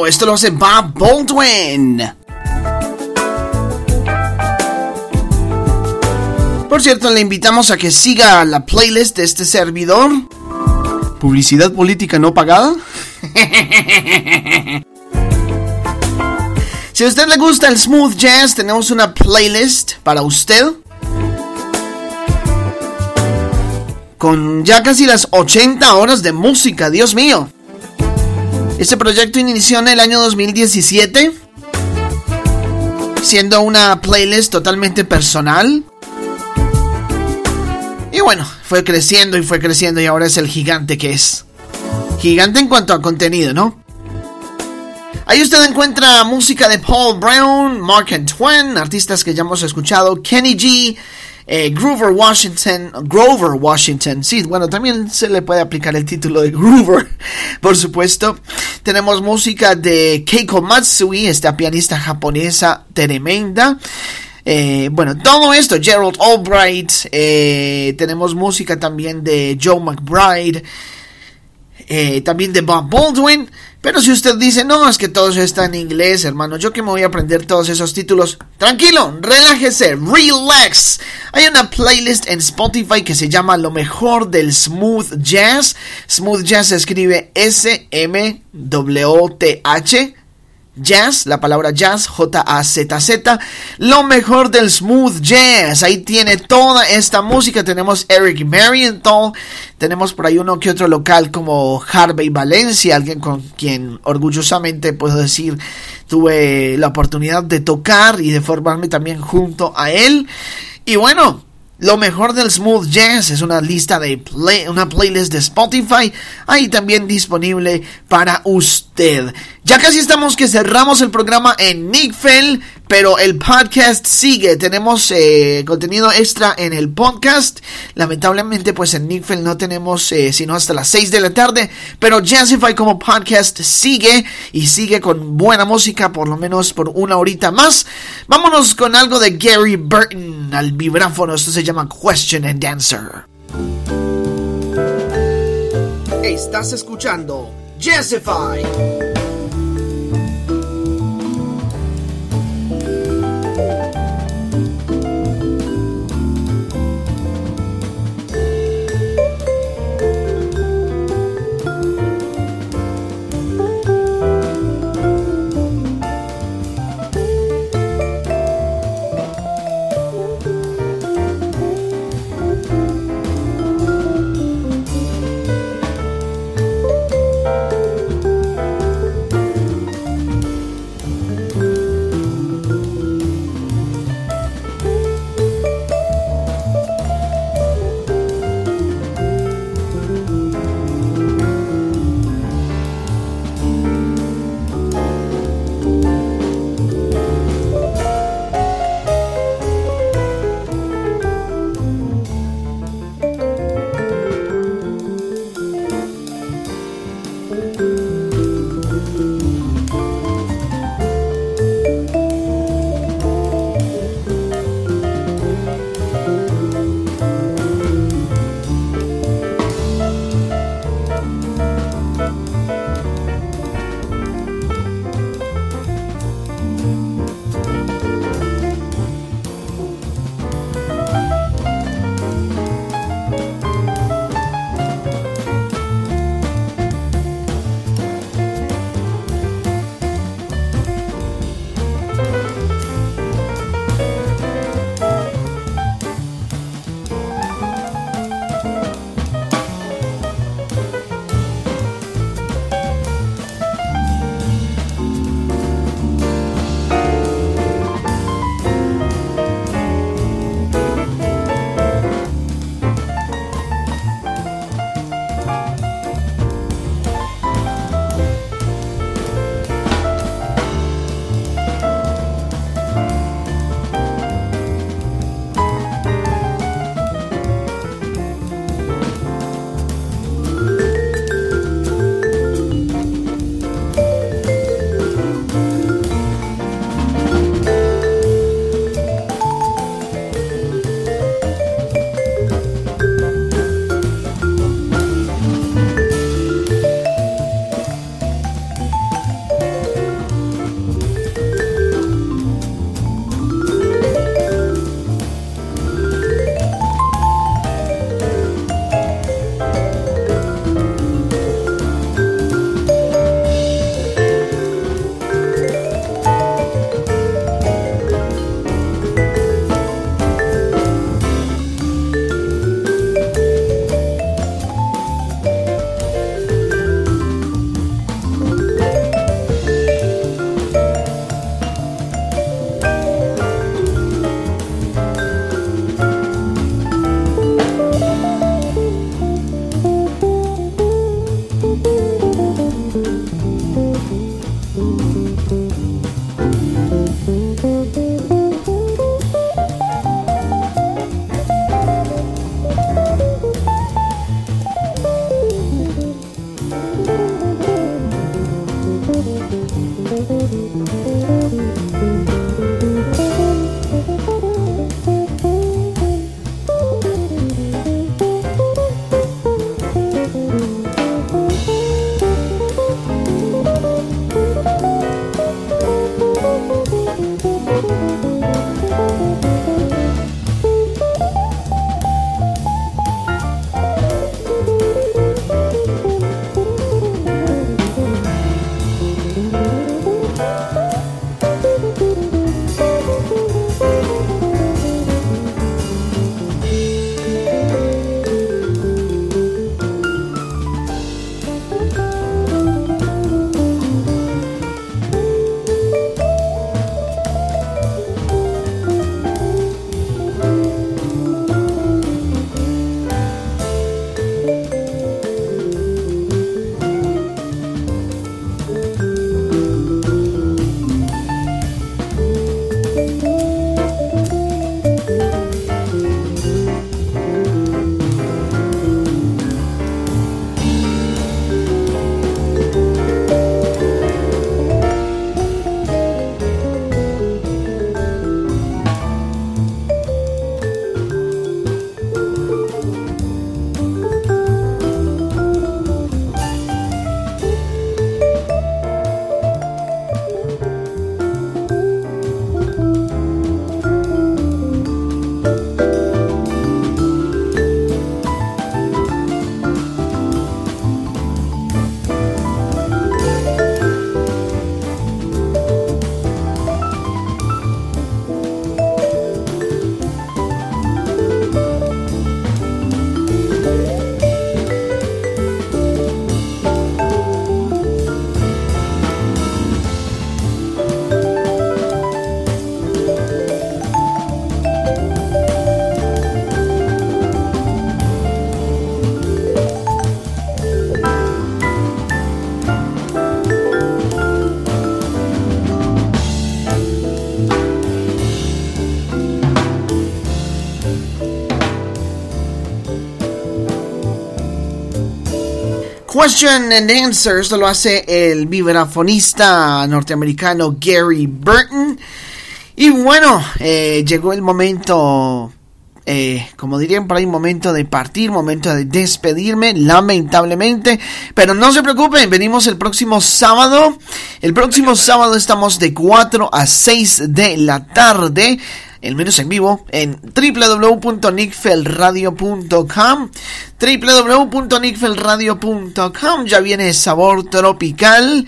Esto lo hace Bob Baldwin. Por cierto, le invitamos a que siga la playlist de este servidor. ¿Publicidad política no pagada? si a usted le gusta el smooth jazz, tenemos una playlist para usted. Con ya casi las 80 horas de música, Dios mío. Este proyecto inició en el año 2017, siendo una playlist totalmente personal. Y bueno, fue creciendo y fue creciendo y ahora es el gigante que es. Gigante en cuanto a contenido, ¿no? Ahí usted encuentra música de Paul Brown, Mark Antoine, artistas que ya hemos escuchado, Kenny G, eh, Groover Washington, Grover Washington, sí, bueno, también se le puede aplicar el título de Groover, por supuesto. Tenemos música de Keiko Matsui, esta pianista japonesa tremenda. Eh, bueno, todo esto, Gerald Albright, eh, tenemos música también de Joe McBride, eh, también de Bob Baldwin. Pero si usted dice, no, es que todo eso está en inglés, hermano, yo que me voy a aprender todos esos títulos, tranquilo, relájese, relax. Hay una playlist en Spotify que se llama Lo mejor del smooth jazz. Smooth jazz se escribe S-M-W-T-H jazz, la palabra jazz, J-A-Z-Z, lo mejor del smooth jazz. Ahí tiene toda esta música. Tenemos Eric Marienthal, tenemos por ahí uno que otro local como Harvey Valencia, alguien con quien orgullosamente puedo decir tuve la oportunidad de tocar y de formarme también junto a él. Y bueno, lo mejor del smooth jazz es una lista de play, una playlist de Spotify ahí también disponible para usted. Ya casi estamos que cerramos el programa en Nickfell, pero el podcast sigue. Tenemos eh, contenido extra en el podcast. Lamentablemente, pues en Nickfell no tenemos eh, sino hasta las 6 de la tarde, pero Jazzify como podcast sigue y sigue con buena música, por lo menos por una horita más. Vámonos con algo de Gary Burton al vibráfono. Esto se llama Question and Answer. Estás escuchando Jazzify. Question and Answer, esto lo hace el vibrafonista norteamericano Gary Burton. Y bueno, eh, llegó el momento, eh, como dirían por ahí, momento de partir, momento de despedirme, lamentablemente. Pero no se preocupen, venimos el próximo sábado. El próximo sábado estamos de 4 a 6 de la tarde el menos en vivo en www.nickfelradio.com www.nickfelradio.com ya viene sabor tropical.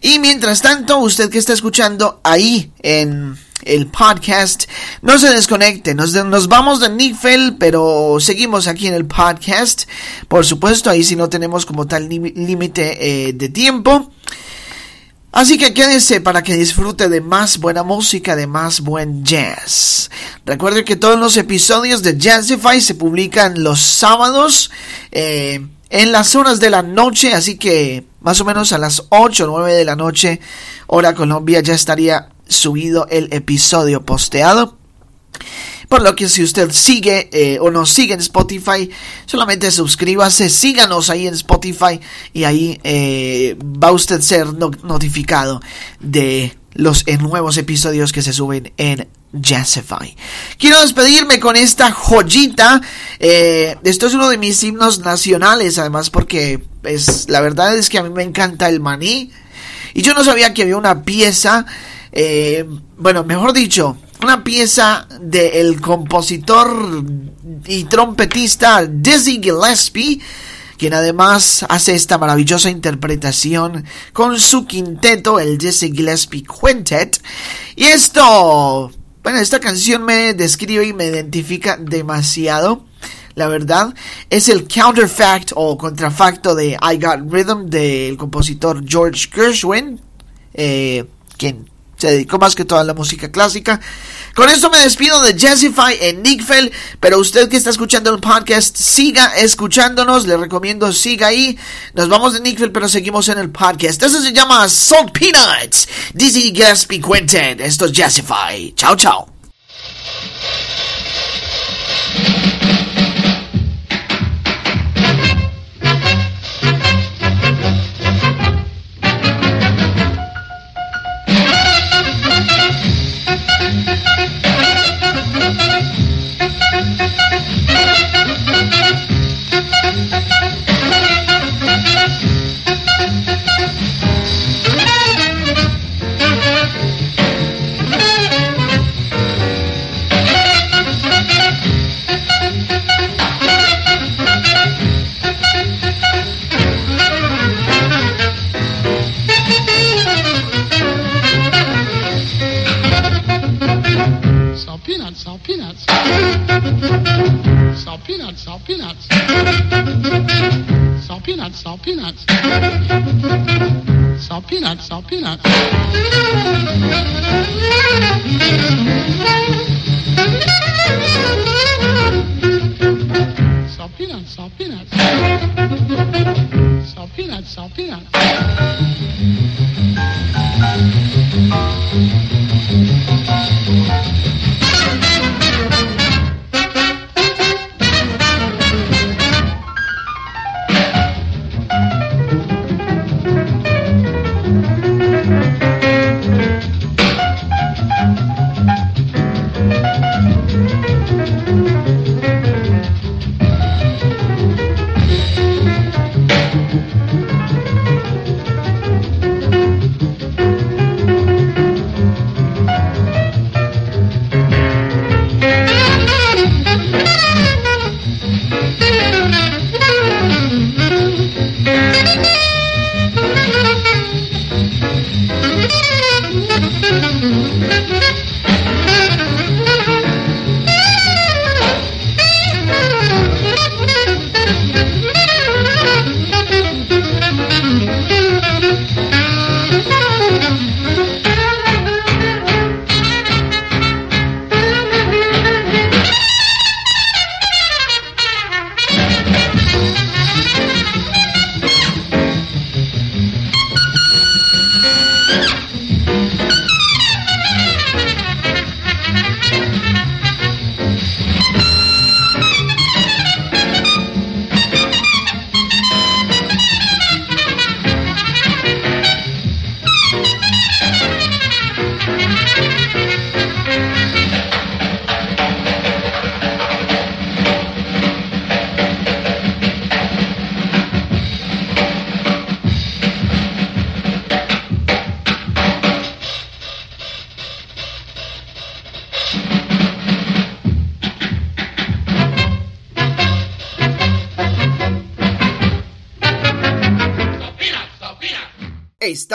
Y mientras tanto usted que está escuchando ahí en el podcast no se desconecte. Nos, nos vamos de Nickfel pero seguimos aquí en el podcast. Por supuesto ahí si no tenemos como tal límite eh, de tiempo Así que quédese para que disfrute de más buena música, de más buen jazz. Recuerde que todos los episodios de Jazzify se publican los sábados eh, en las horas de la noche, así que más o menos a las 8 o 9 de la noche, hora Colombia, ya estaría subido el episodio posteado. Por lo que si usted sigue eh, o nos sigue en Spotify, solamente suscríbase, síganos ahí en Spotify y ahí eh, va usted ser notificado de los nuevos episodios que se suben en Jazzify. Quiero despedirme con esta joyita. Eh, esto es uno de mis himnos nacionales, además porque pues, la verdad es que a mí me encanta el maní. Y yo no sabía que había una pieza, bueno, mejor dicho, una pieza del compositor y trompetista Dizzy Gillespie, quien además hace esta maravillosa interpretación con su quinteto, el Dizzy Gillespie Quintet. Y esto, bueno, esta canción me describe y me identifica demasiado. La verdad, es el counterfact o contrafacto de I Got Rhythm del compositor George Gershwin, eh, quien se dedicó más que toda la música clásica. Con esto me despido de Jazzify en Nickfell, pero usted que está escuchando el podcast, siga escuchándonos, le recomiendo siga ahí. Nos vamos de Nickfell, pero seguimos en el podcast. Eso se llama Salt Peanuts, Dizzy Gillespie Quintet. Esto es Jazzify. Chao, chao. Thank you. salt peanuts. Salt peanuts, salt peanuts. Salt peanuts, salt peanuts. Salt peanuts, salt peanuts. Salt peanuts, salt peanuts. Salt peanuts, salt peanuts. Thank you.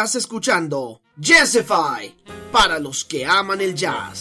Estás escuchando Jazzify para los que aman el jazz.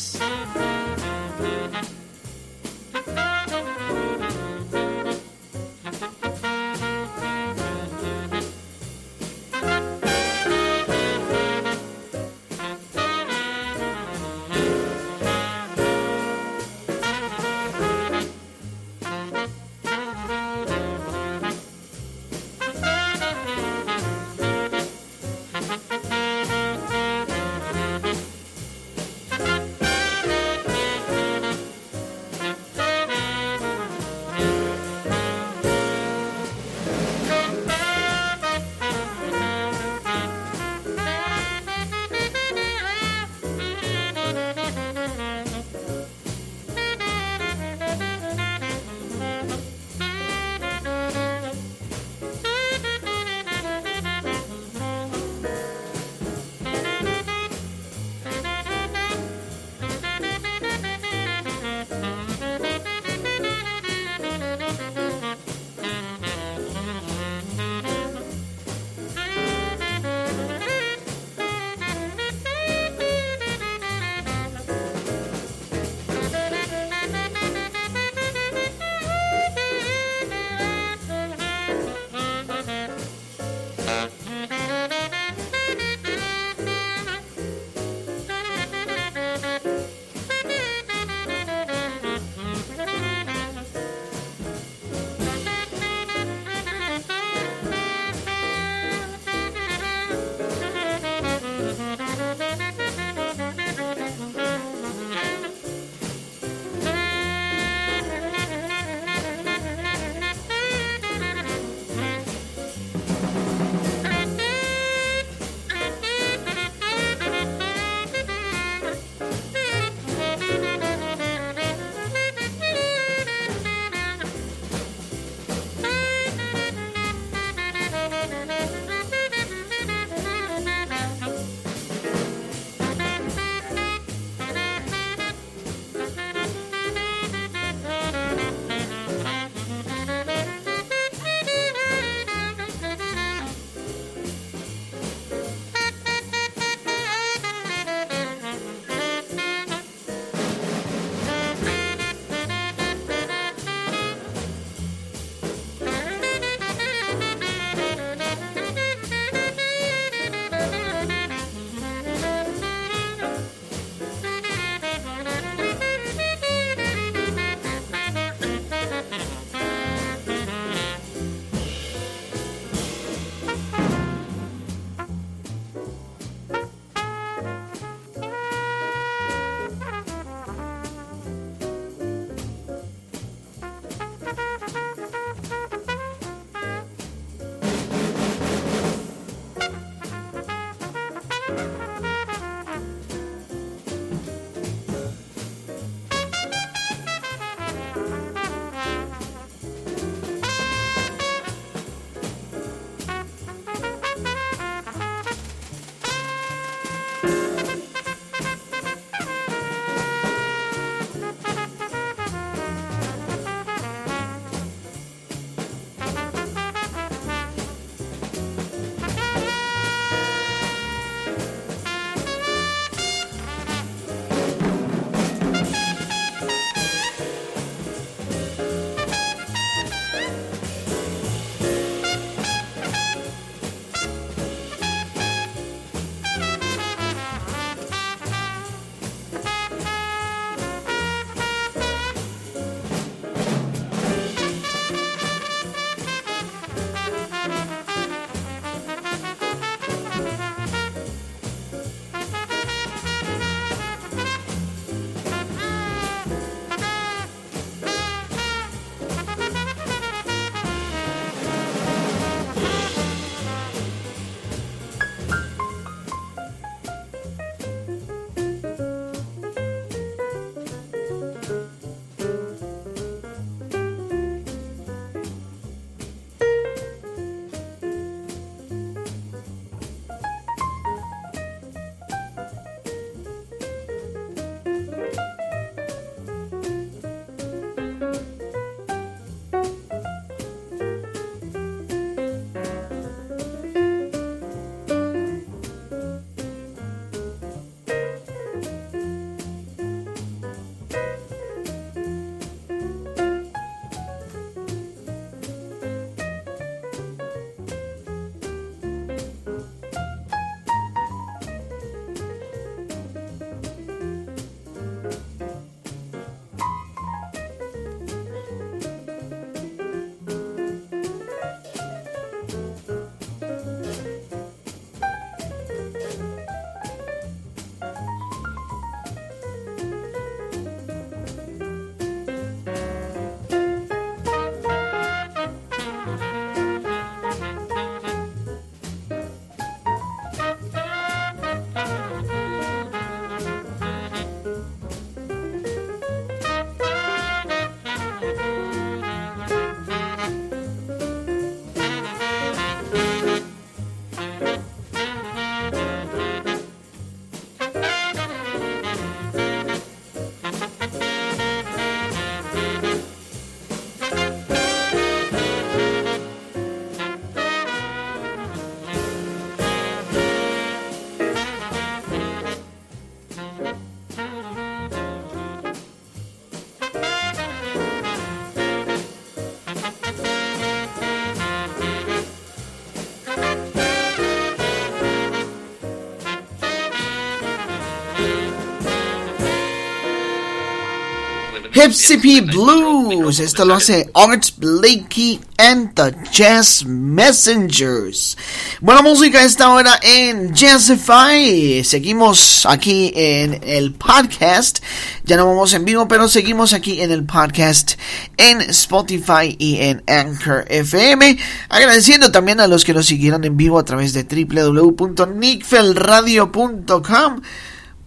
Mississippi Blues. Esto lo hace Art Blakey and the Jazz Messengers. Buena música esta hora en Jazzify. Seguimos aquí en el podcast. Ya no vamos en vivo, pero seguimos aquí en el podcast en Spotify y en Anchor FM. Agradeciendo también a los que nos siguieron en vivo a través de www.nickfelradio.com.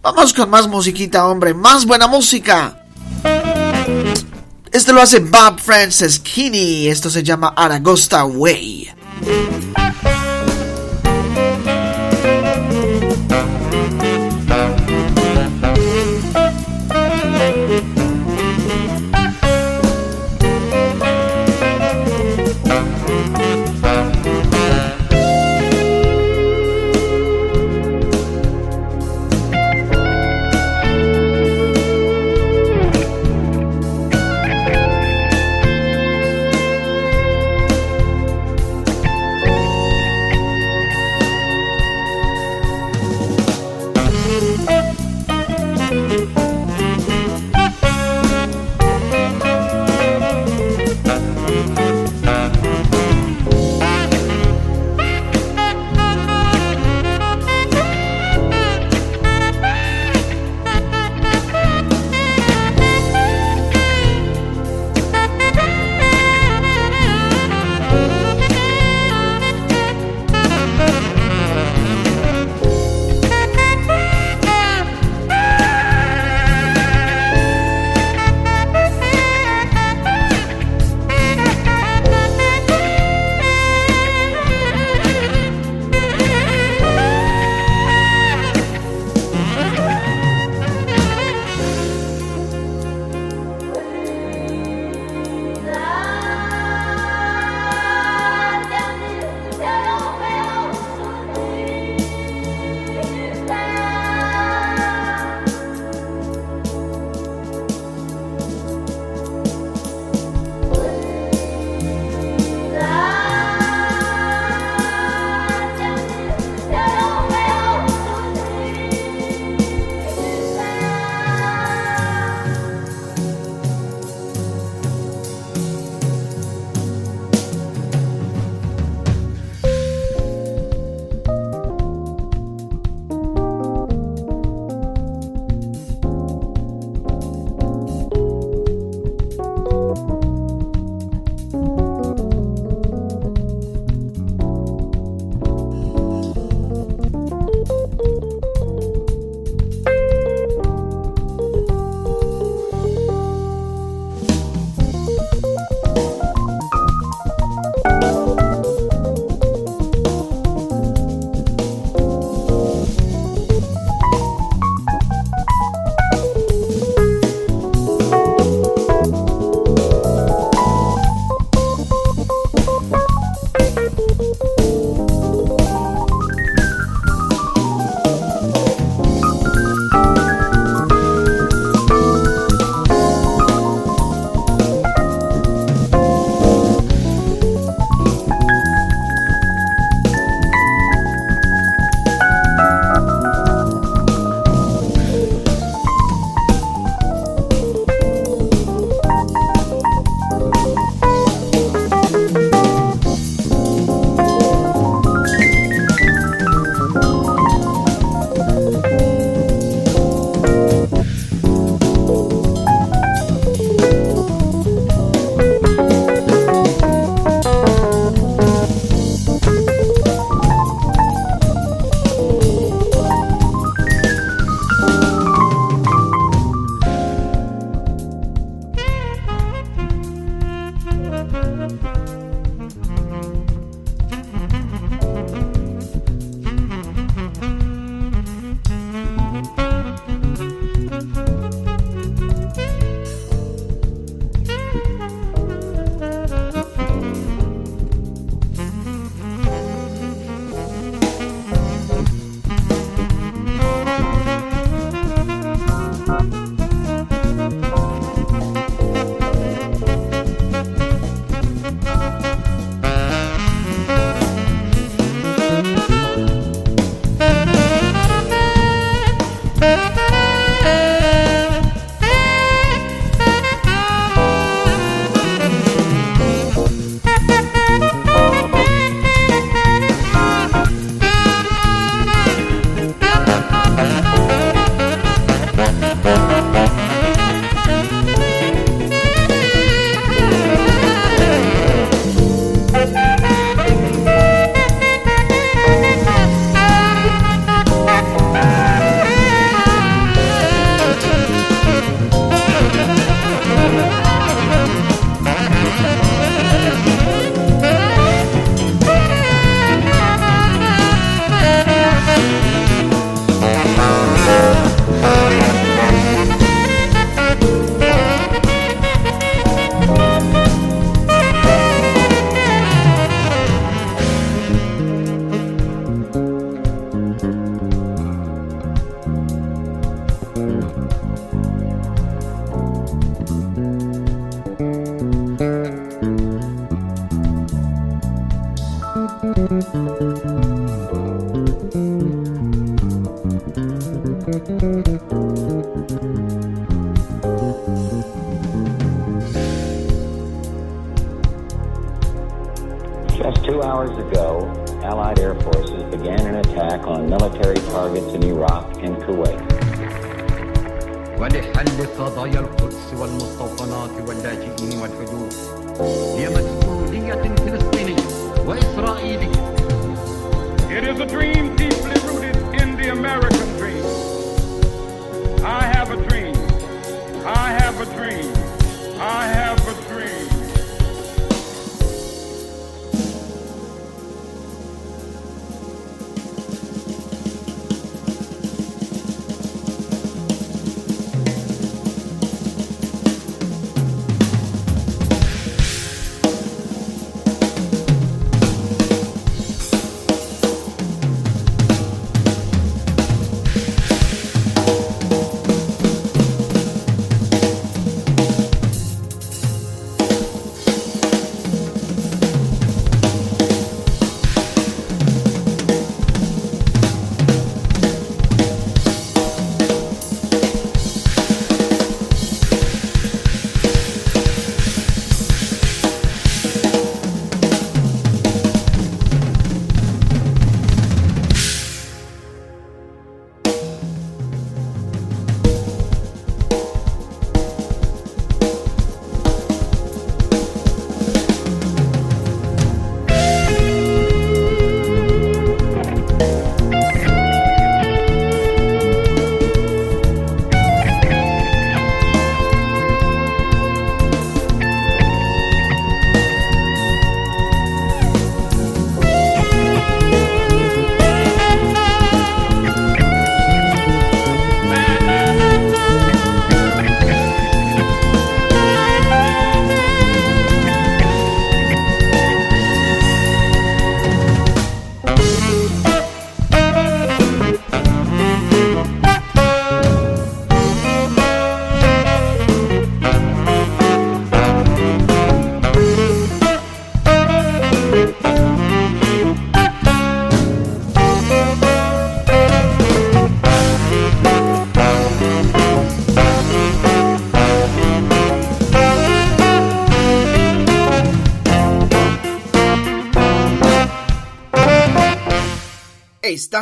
Vamos con más musiquita, hombre. Más buena música. Esto lo hace Bob Francis Kinney. Esto se llama Aragosta Way.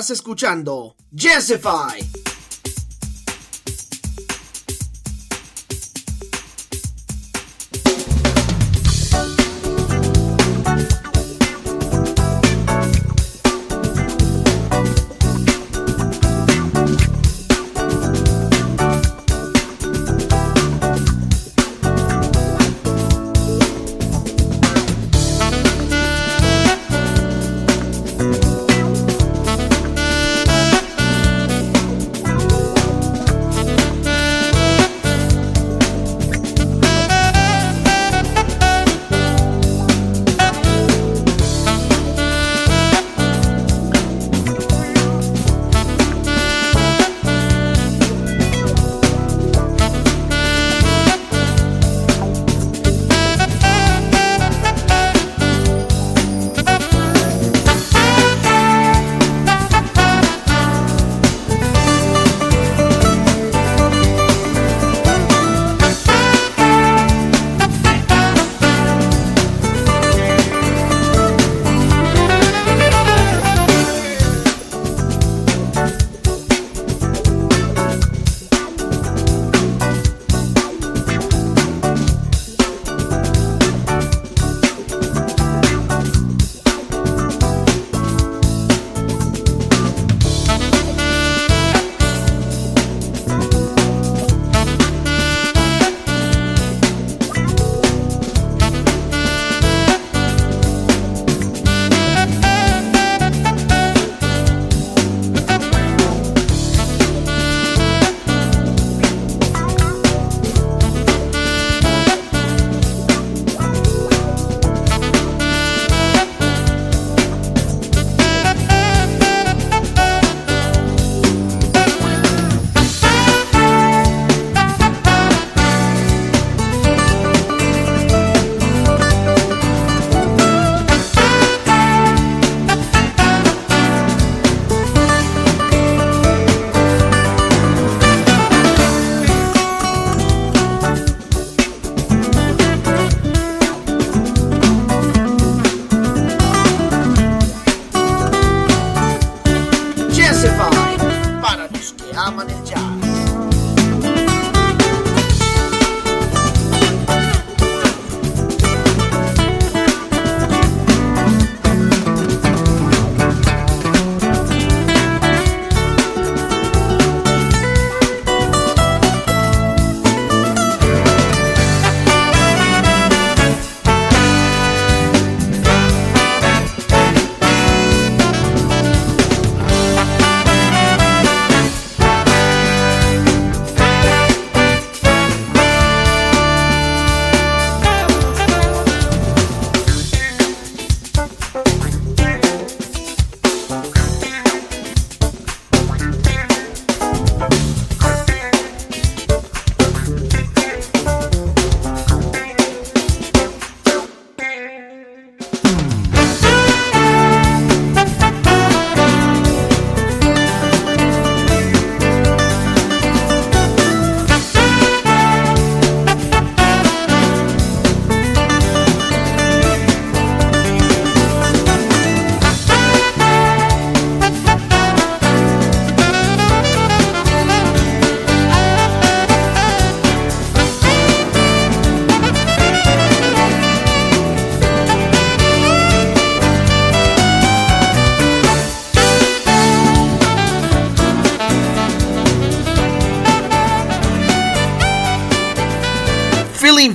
Estás escuchando Jessify.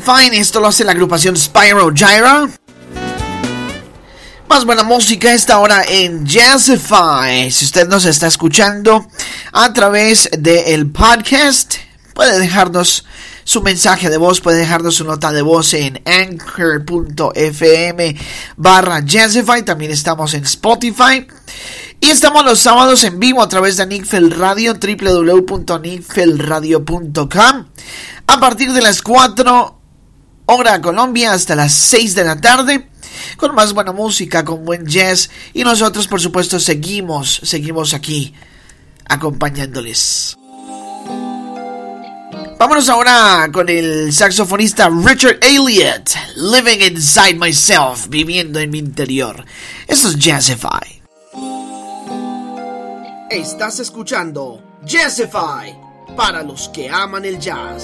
Fine, esto lo hace la agrupación Spyro Gyra. Más buena música esta hora en Jazzify. Si usted nos está escuchando a través del podcast, puede dejarnos su mensaje de voz, puede dejarnos su nota de voz en anchor.fm barra Jazzify. También estamos en Spotify. Y estamos los sábados en vivo a través de Nickfeld Radio, www.nickfeldradio.com. A partir de las 4 hora Colombia hasta las 6 de la tarde con más buena música, con buen jazz y nosotros por supuesto seguimos, seguimos aquí acompañándoles. Vámonos ahora con el saxofonista Richard Elliott, Living Inside Myself, viviendo en mi interior. Eso es Jazzify. Estás escuchando Jazzify para los que aman el jazz.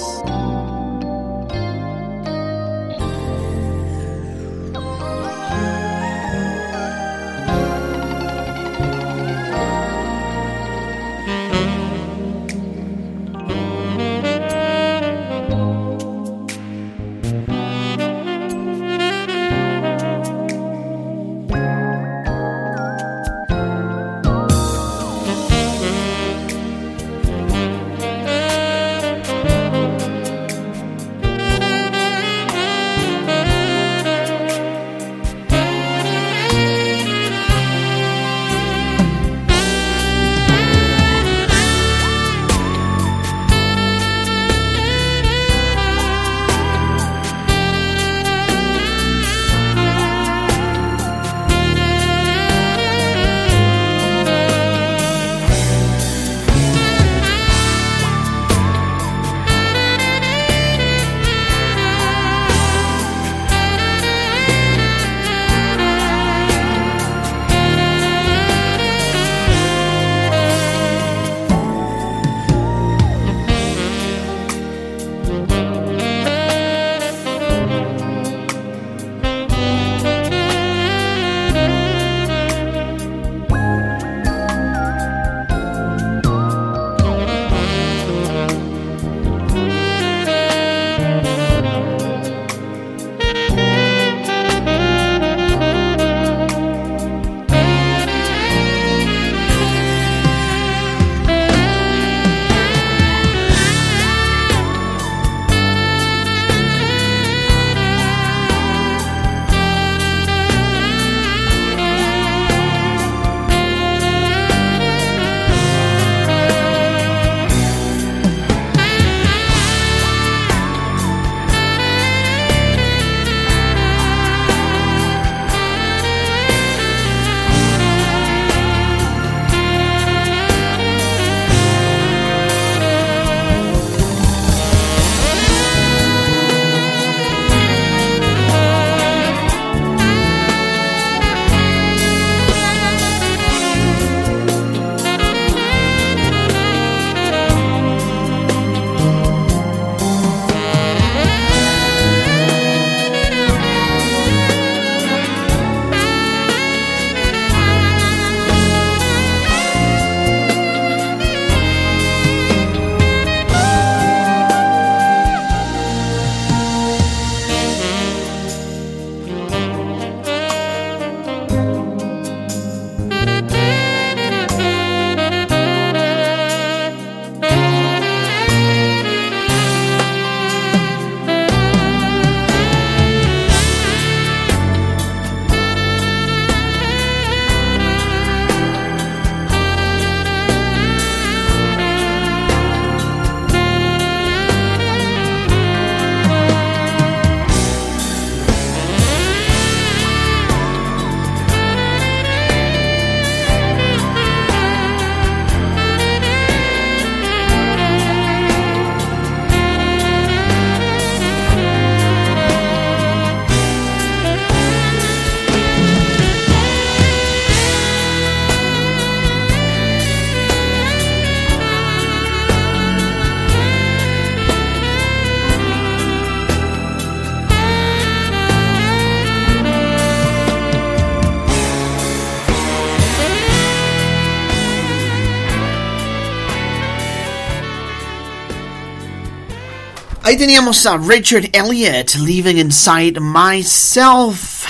Ahí teníamos a Richard Elliott, Living Inside Myself.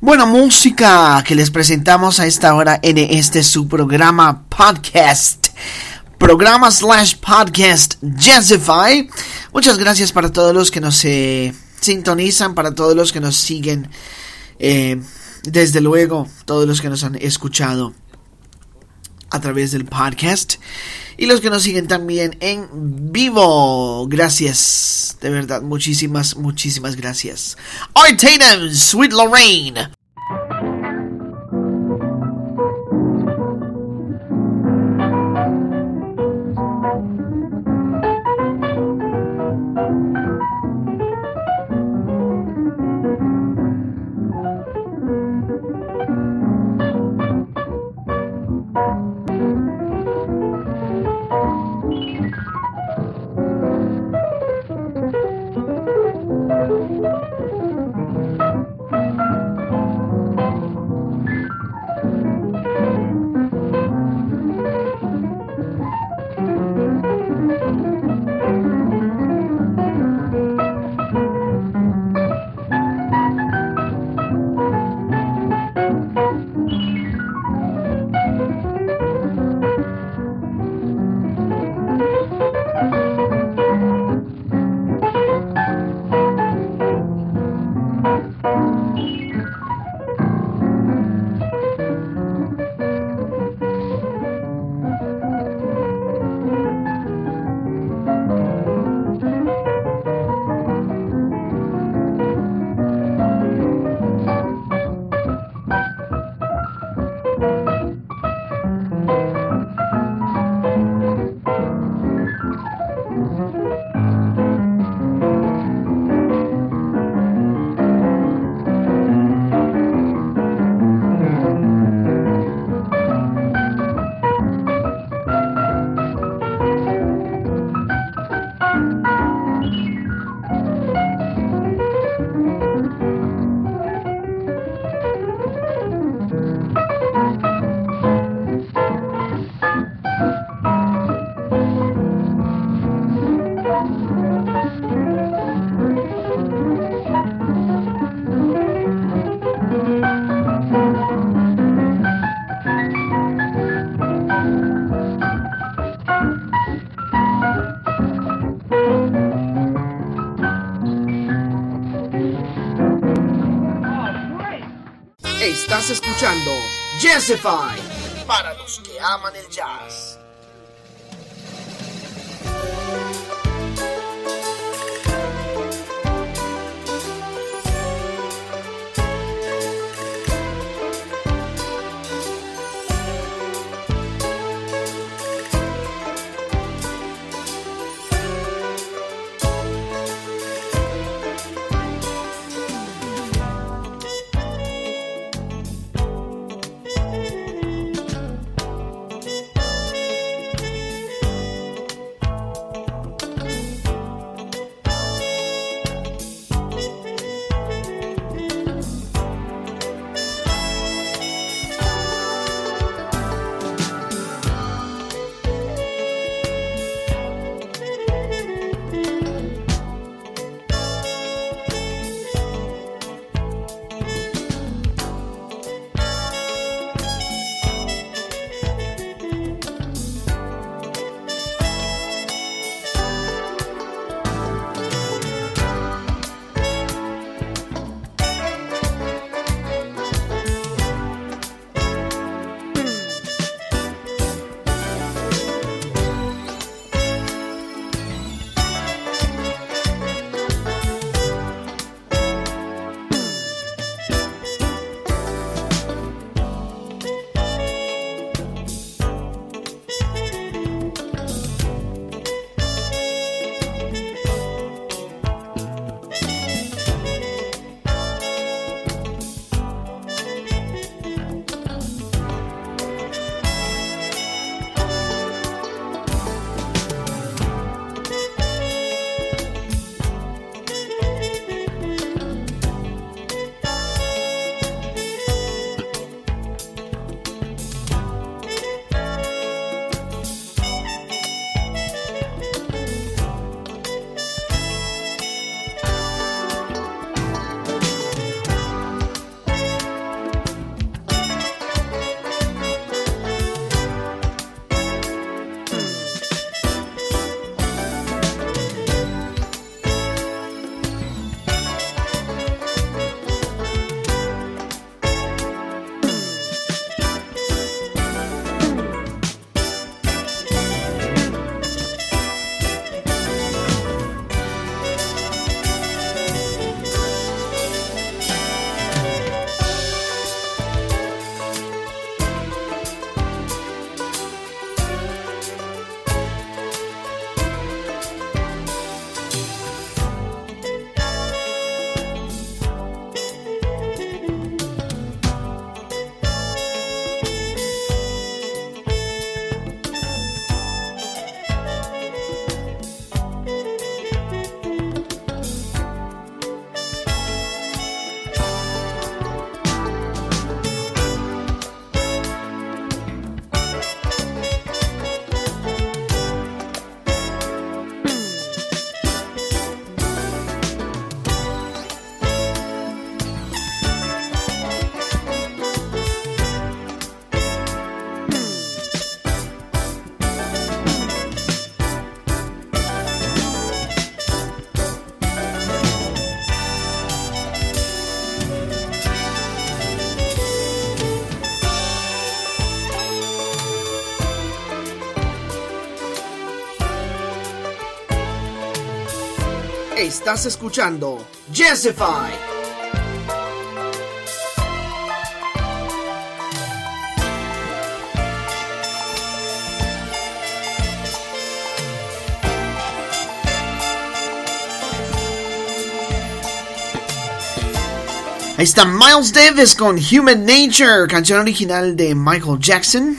Buena música que les presentamos a esta hora en este su programa podcast. Programa slash podcast Jazzify. Muchas gracias para todos los que nos eh, sintonizan, para todos los que nos siguen. Eh, desde luego, todos los que nos han escuchado a través del podcast y los que nos siguen también en vivo. Gracias, de verdad, muchísimas, muchísimas gracias. Art Tatum, Sweet Lorraine. Jazzify Estás escuchando Jessify. Ahí está Miles Davis con Human Nature, canción original de Michael Jackson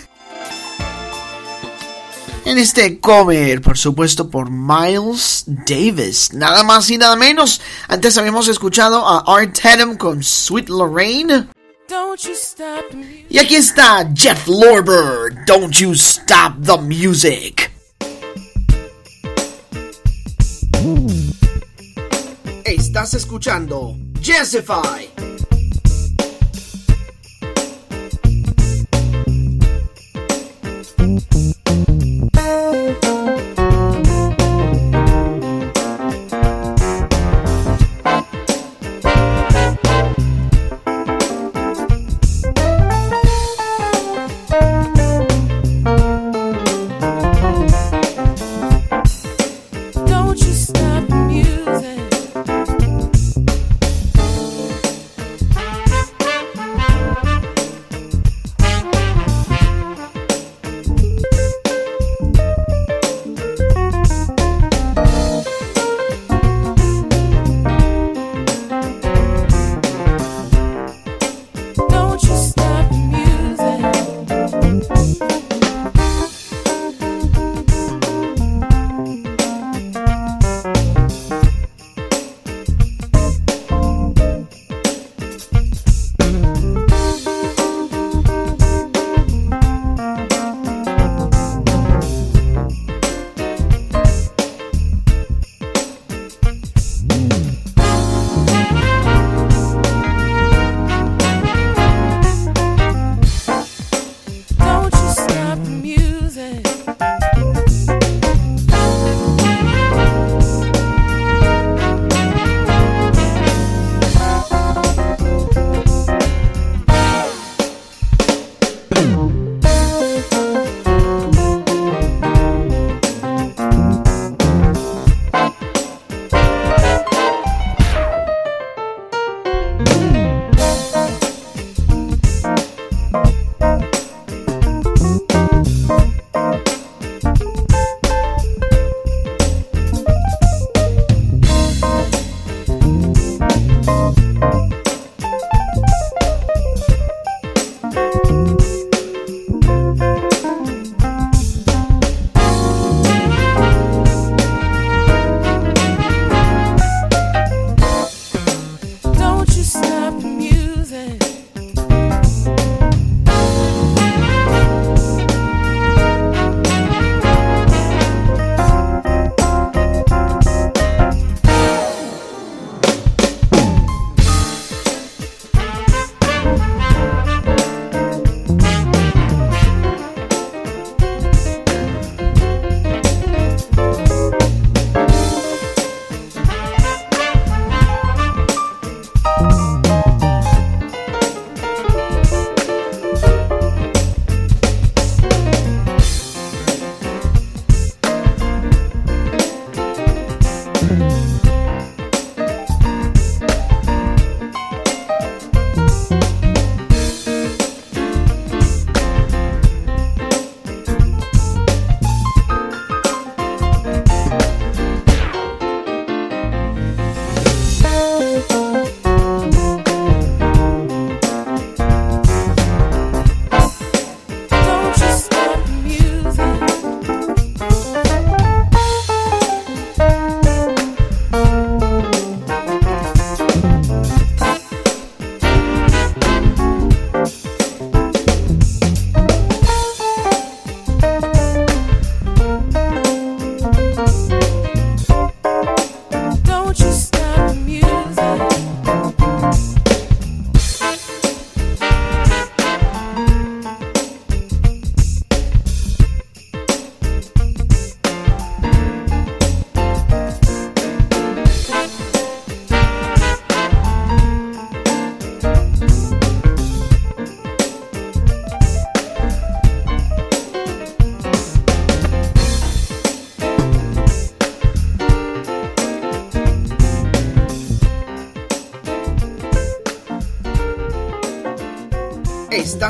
en este cover, por supuesto, por Miles Davis. Nada más y nada menos. Antes habíamos escuchado a Art Tatum con Sweet Lorraine. Y aquí está Jeff Lorber, Don't You Stop the Music. Estás escuchando Jessify.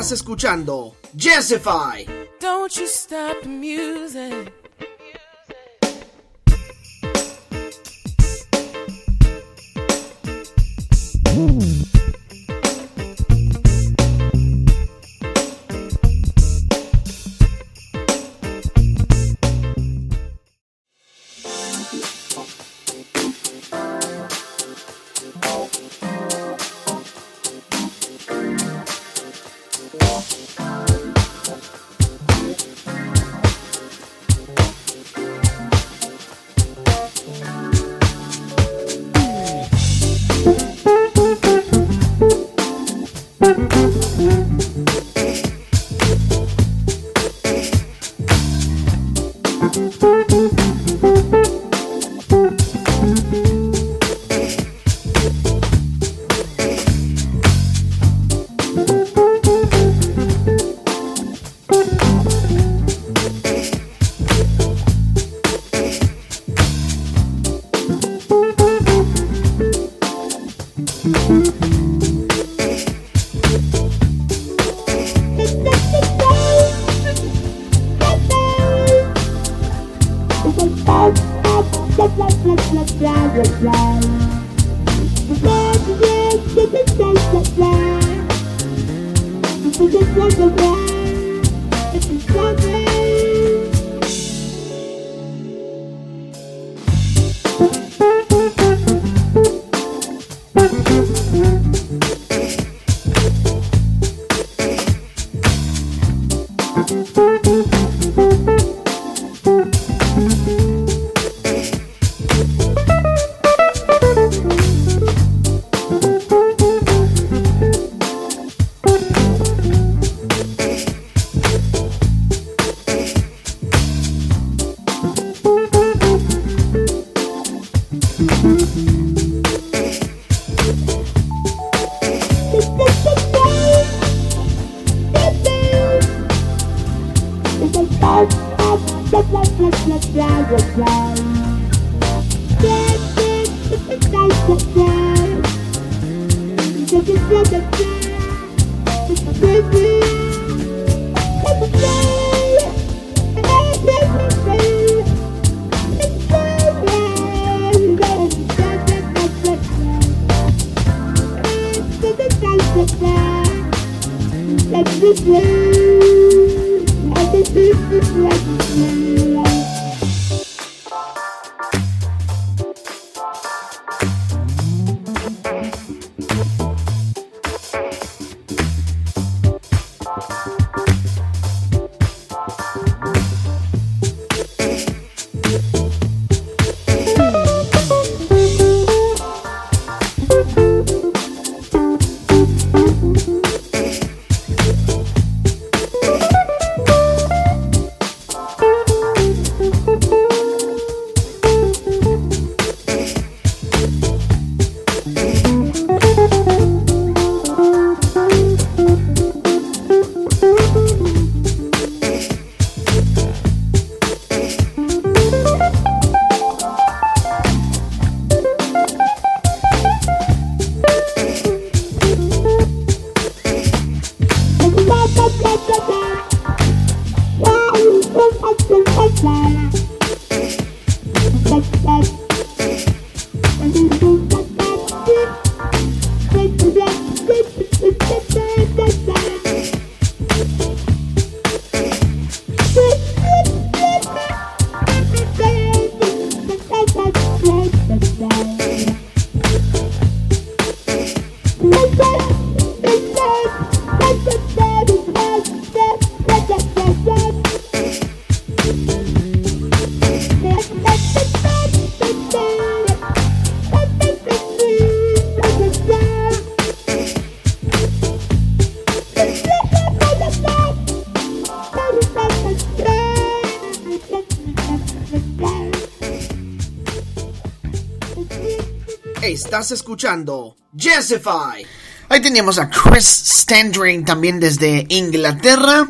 Estás escuchando Jazzify. Don't you stop the music. Estás escuchando Jazzify. Ahí teníamos a Chris Standring también desde Inglaterra.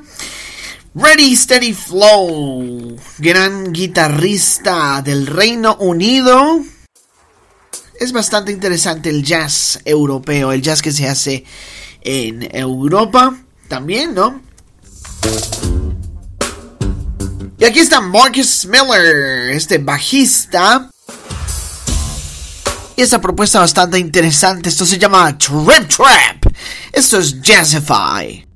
Ready Steady Flow, gran guitarrista del Reino Unido. Es bastante interesante el jazz europeo, el jazz que se hace en Europa. también, ¿no? Y aquí está Marcus Miller, este bajista. Y esa propuesta bastante interesante. Esto se llama Trip Trap. Esto es. Jazzify,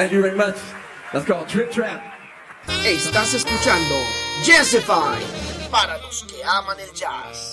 Thank you very much. That's called Trip Trap. Estás escuchando Jazzify, para los que aman el jazz.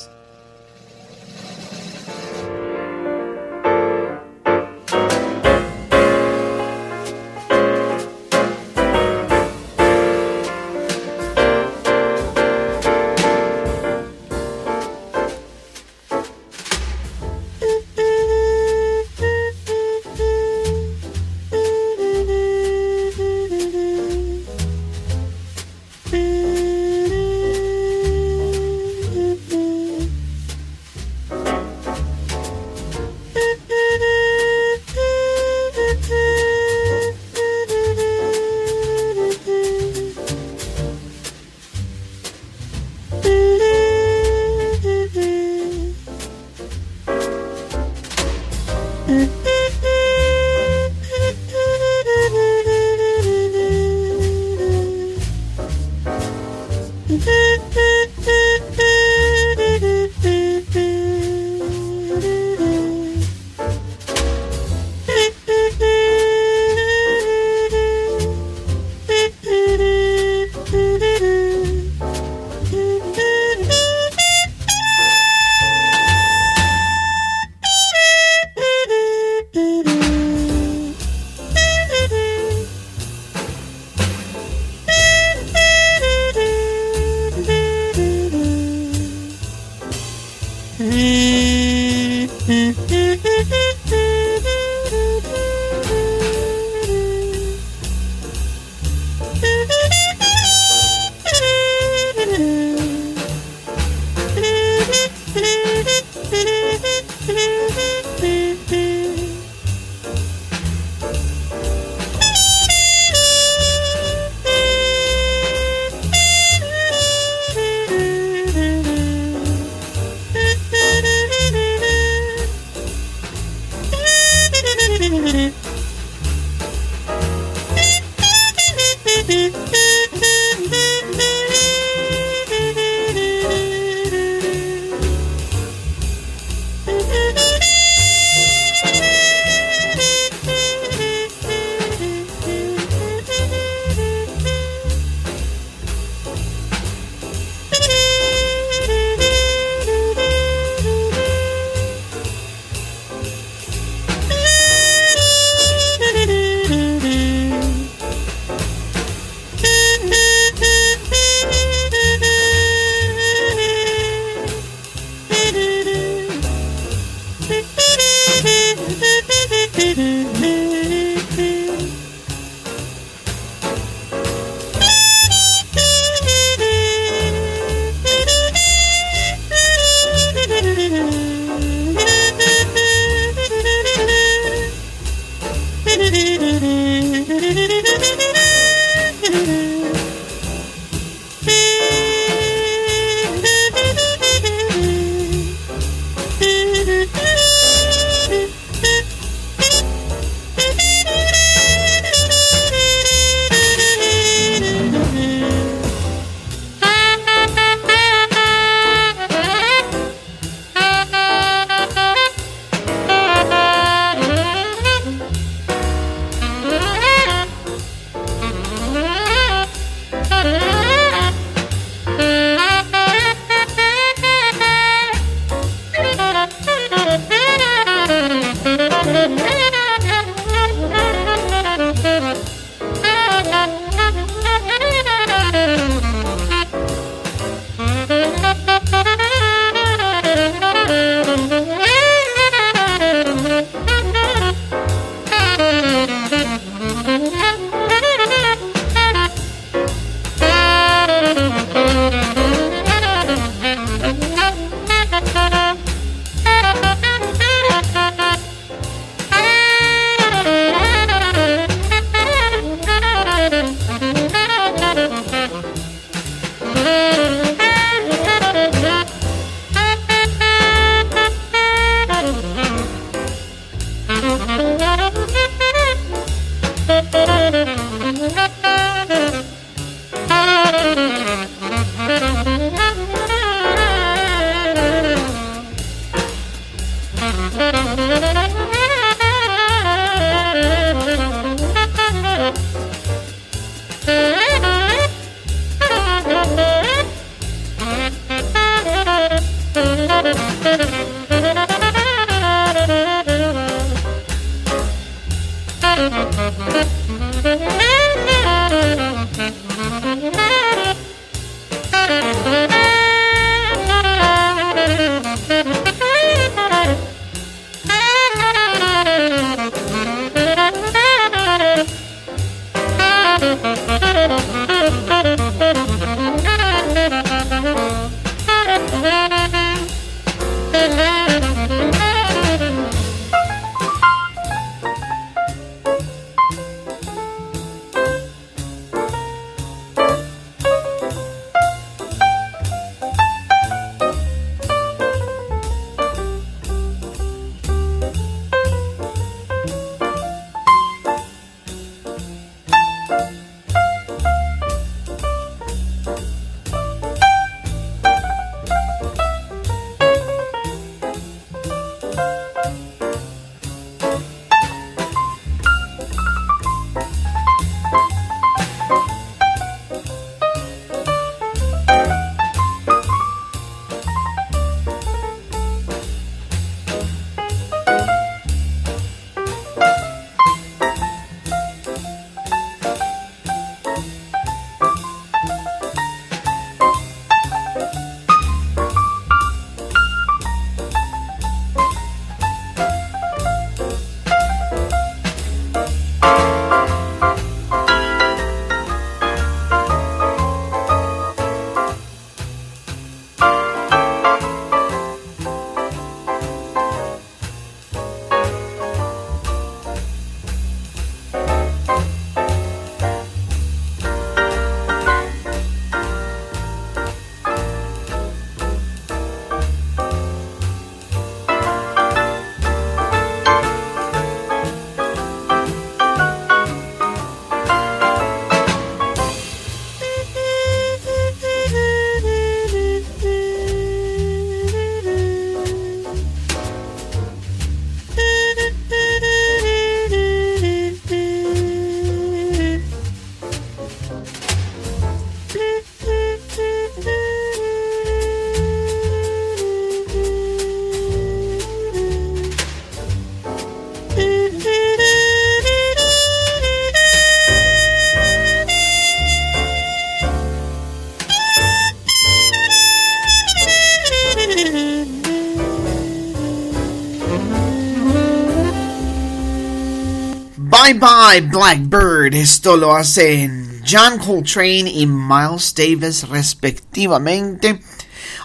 Bye Bye Blackbird. Esto lo hacen John Coltrane y Miles Davis respectivamente.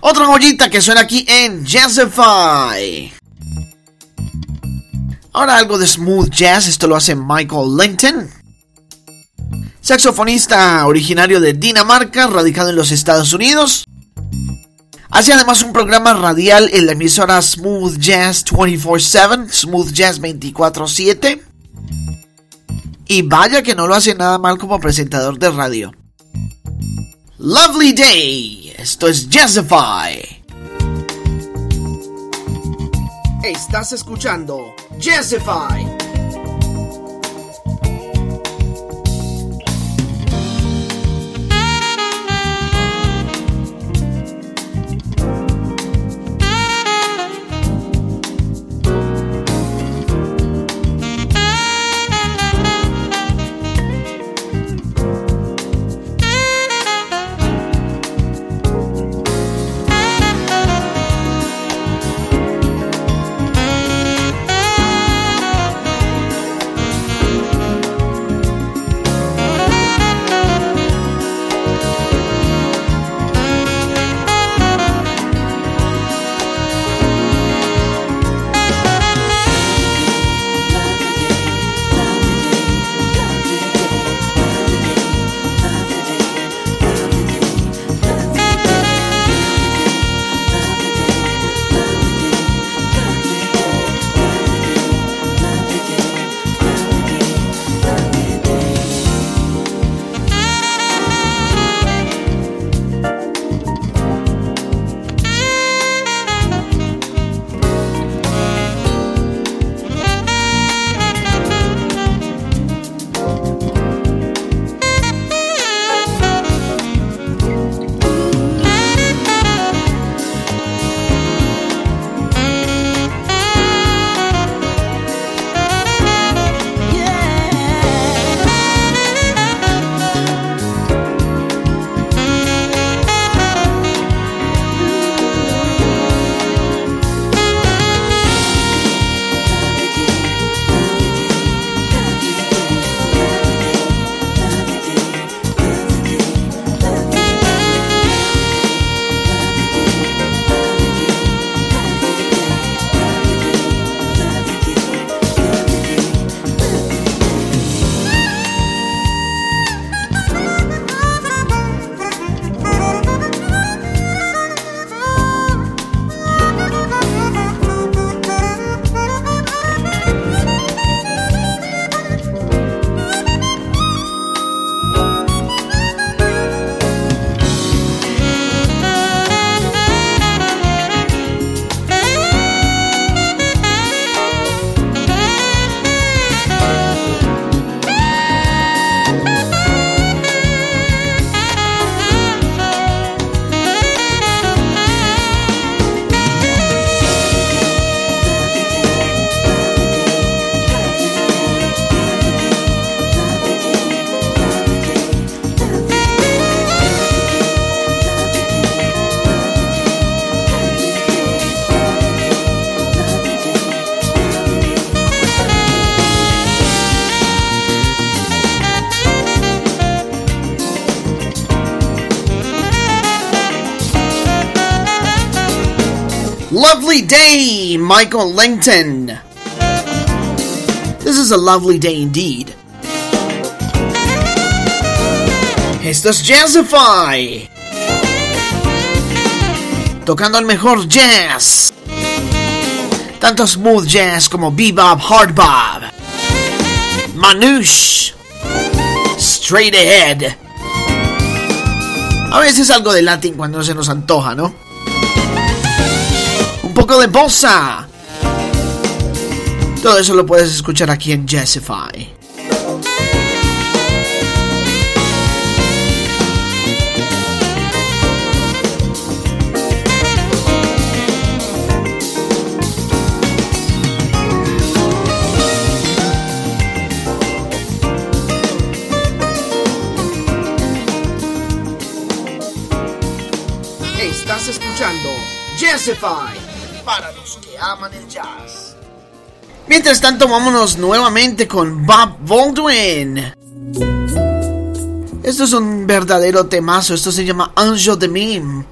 Otra joyita que suena aquí en Jazzify. Ahora algo de smooth jazz. Esto lo hace Michael Linton. Saxofonista originario de Dinamarca, radicado en los Estados Unidos. Hace además un programa radial en la emisora Smooth Jazz 24-7, Smooth Jazz 24-7. Y vaya que no lo hace nada mal como presentador de radio. Lovely Day. Esto es Jazzify. Estás escuchando Jazzify. Lovely Day, Michael Langton. This is a lovely day indeed. Esto es Jazzify. Tocando el mejor jazz. Tanto smooth jazz como bebop, hard bop. Manouche. Straight ahead. A veces algo de latín cuando se nos antoja, ¿no? Un poco de bossa. Todo eso lo puedes escuchar aquí en Jazzify. Estás escuchando que aman el jazz. Mientras tanto, vámonos nuevamente con Bob Baldwin. Esto es un verdadero temazo. Esto se llama Angel de Mim.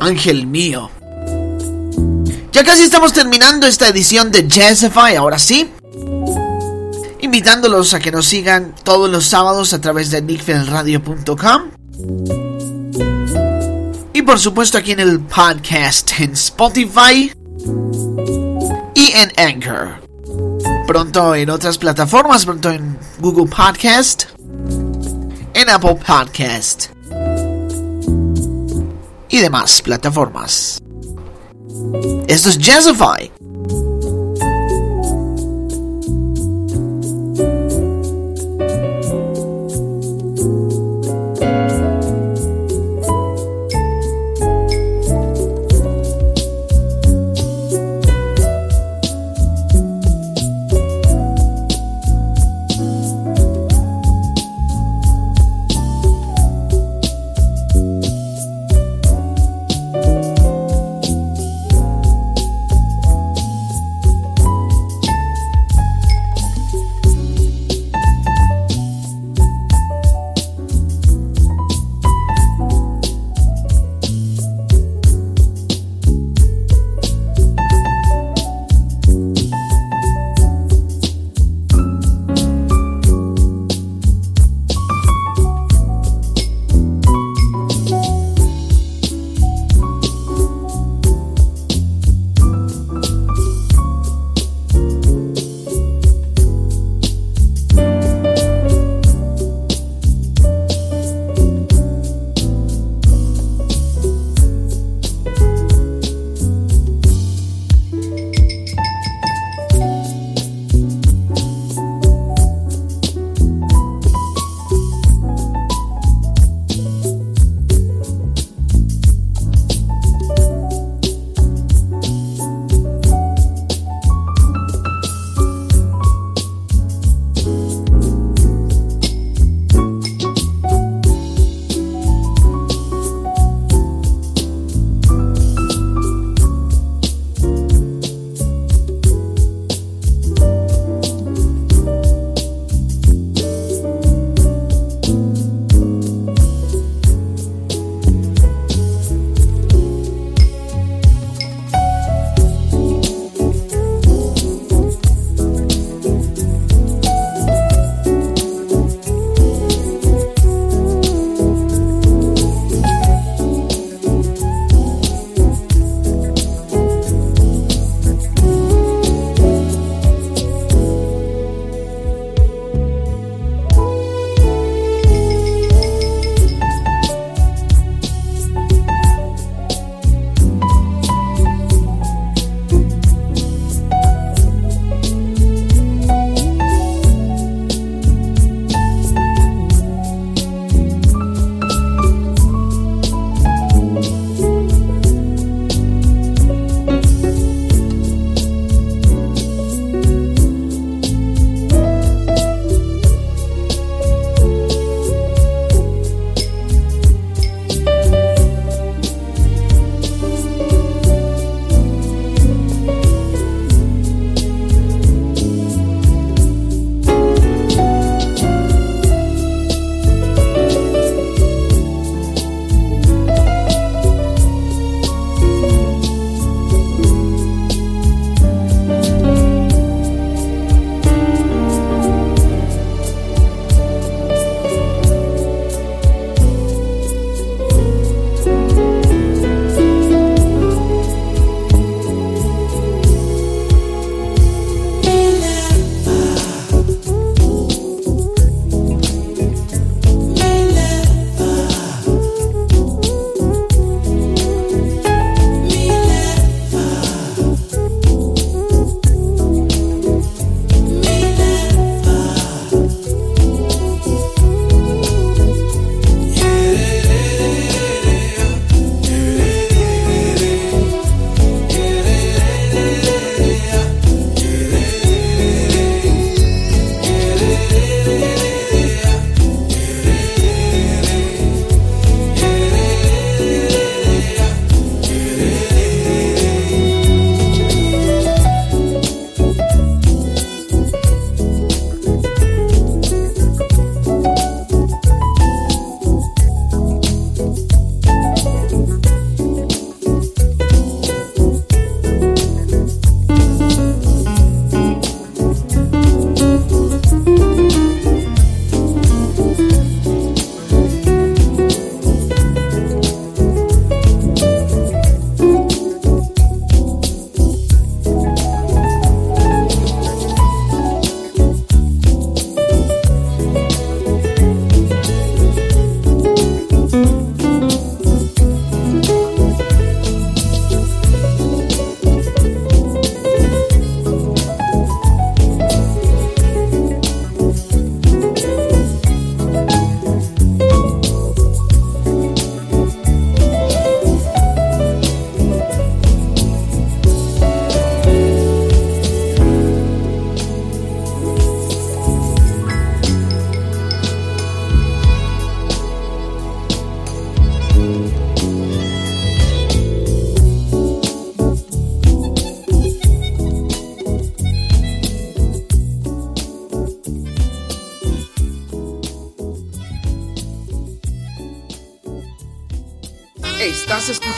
Ángel mío. Ya casi estamos terminando esta edición de Jazzify. Ahora sí. Invitándolos a que nos sigan todos los sábados a través de nickfeldradio.com. Por supuesto aquí en el podcast en Spotify y en Anchor. Pronto en otras plataformas, pronto en Google Podcast, en Apple Podcast y demás plataformas. Esto es Jazzify.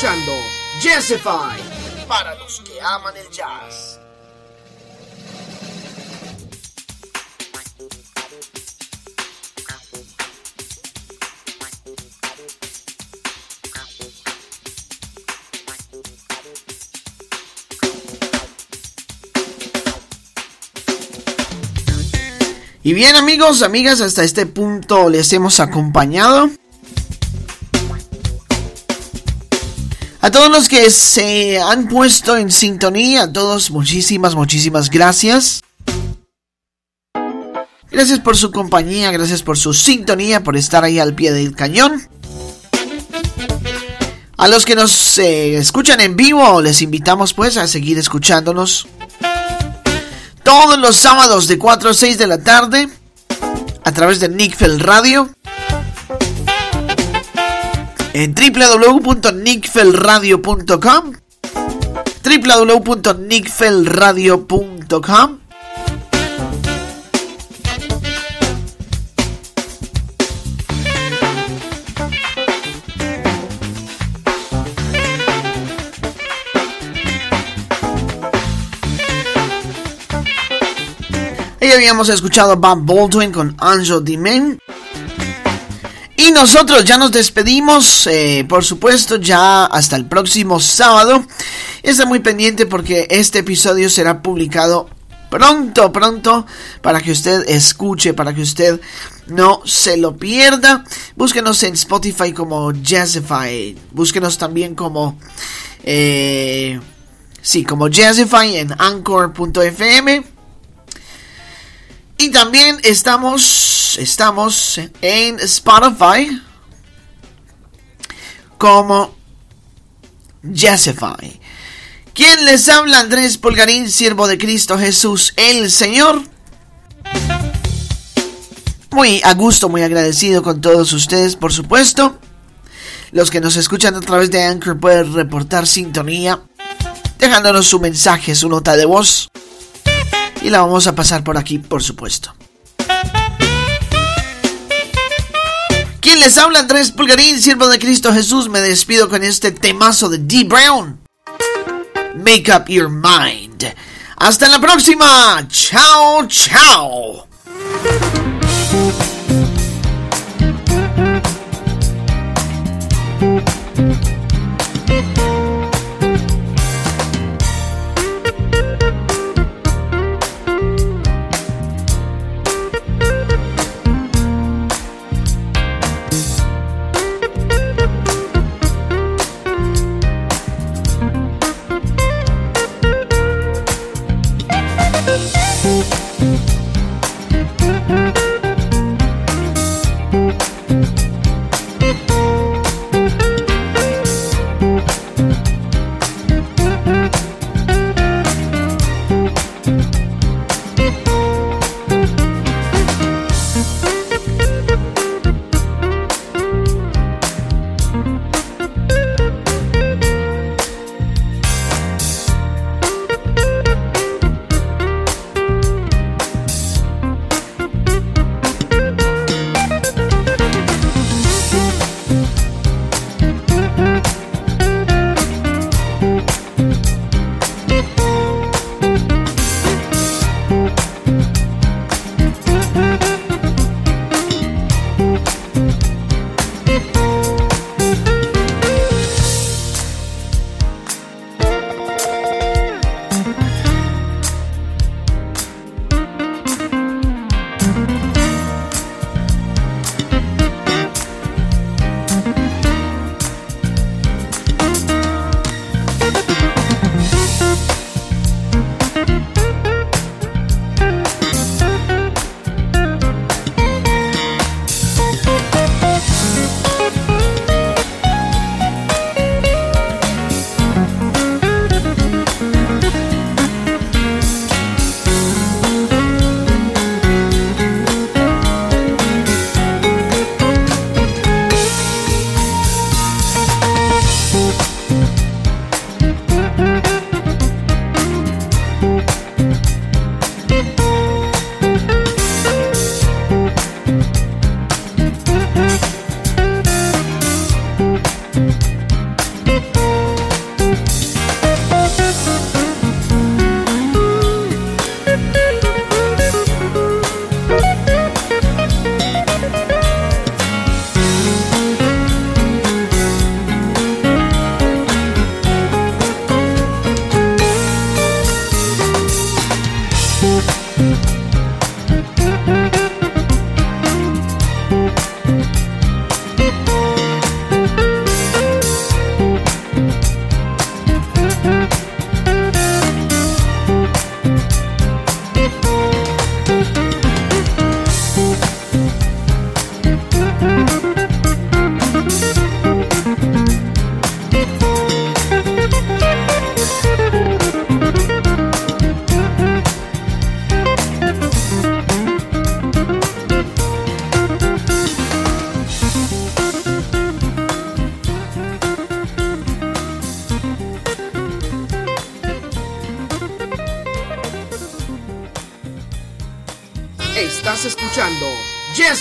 Escuchando Jazzify para los que aman el jazz. Y bien amigos, amigas, hasta este punto les hemos acompañado. A todos los que se han puesto en sintonía, a todos muchísimas, muchísimas gracias. Gracias por su compañía, gracias por su sintonía, por estar ahí al pie del cañón. A los que nos eh, escuchan en vivo, les invitamos pues a seguir escuchándonos todos los sábados de 4 a 6 de la tarde a través de Nickfell Radio en www.nickfelradio.com www.nickfelradio.com Ahí habíamos escuchado a Bob Baldwin con Angel Dimen. Y nosotros ya nos despedimos, eh, por supuesto, ya hasta el próximo sábado. Está muy pendiente porque este episodio será publicado pronto, pronto, para que usted escuche, para que usted no se lo pierda. Búsquenos en Spotify como Jazzify. Búsquenos también como... Eh, sí, como Jazzify en anchor.fm. Y también estamos, estamos en Spotify como Jazzify. ¿Quién les habla? Andrés Pulgarín, siervo de Cristo Jesús, el Señor. Muy a gusto, muy agradecido con todos ustedes, por supuesto. Los que nos escuchan a través de Anchor pueden reportar sintonía, dejándonos su mensaje, su nota de voz y la vamos a pasar por aquí, por supuesto. ¿Quién les habla? Andrés Pulgarín, siervo de Cristo Jesús. Me despido con este temazo de D. Brown. Make up your mind. Hasta la próxima. Chao, chao.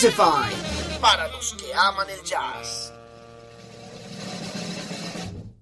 Jazzify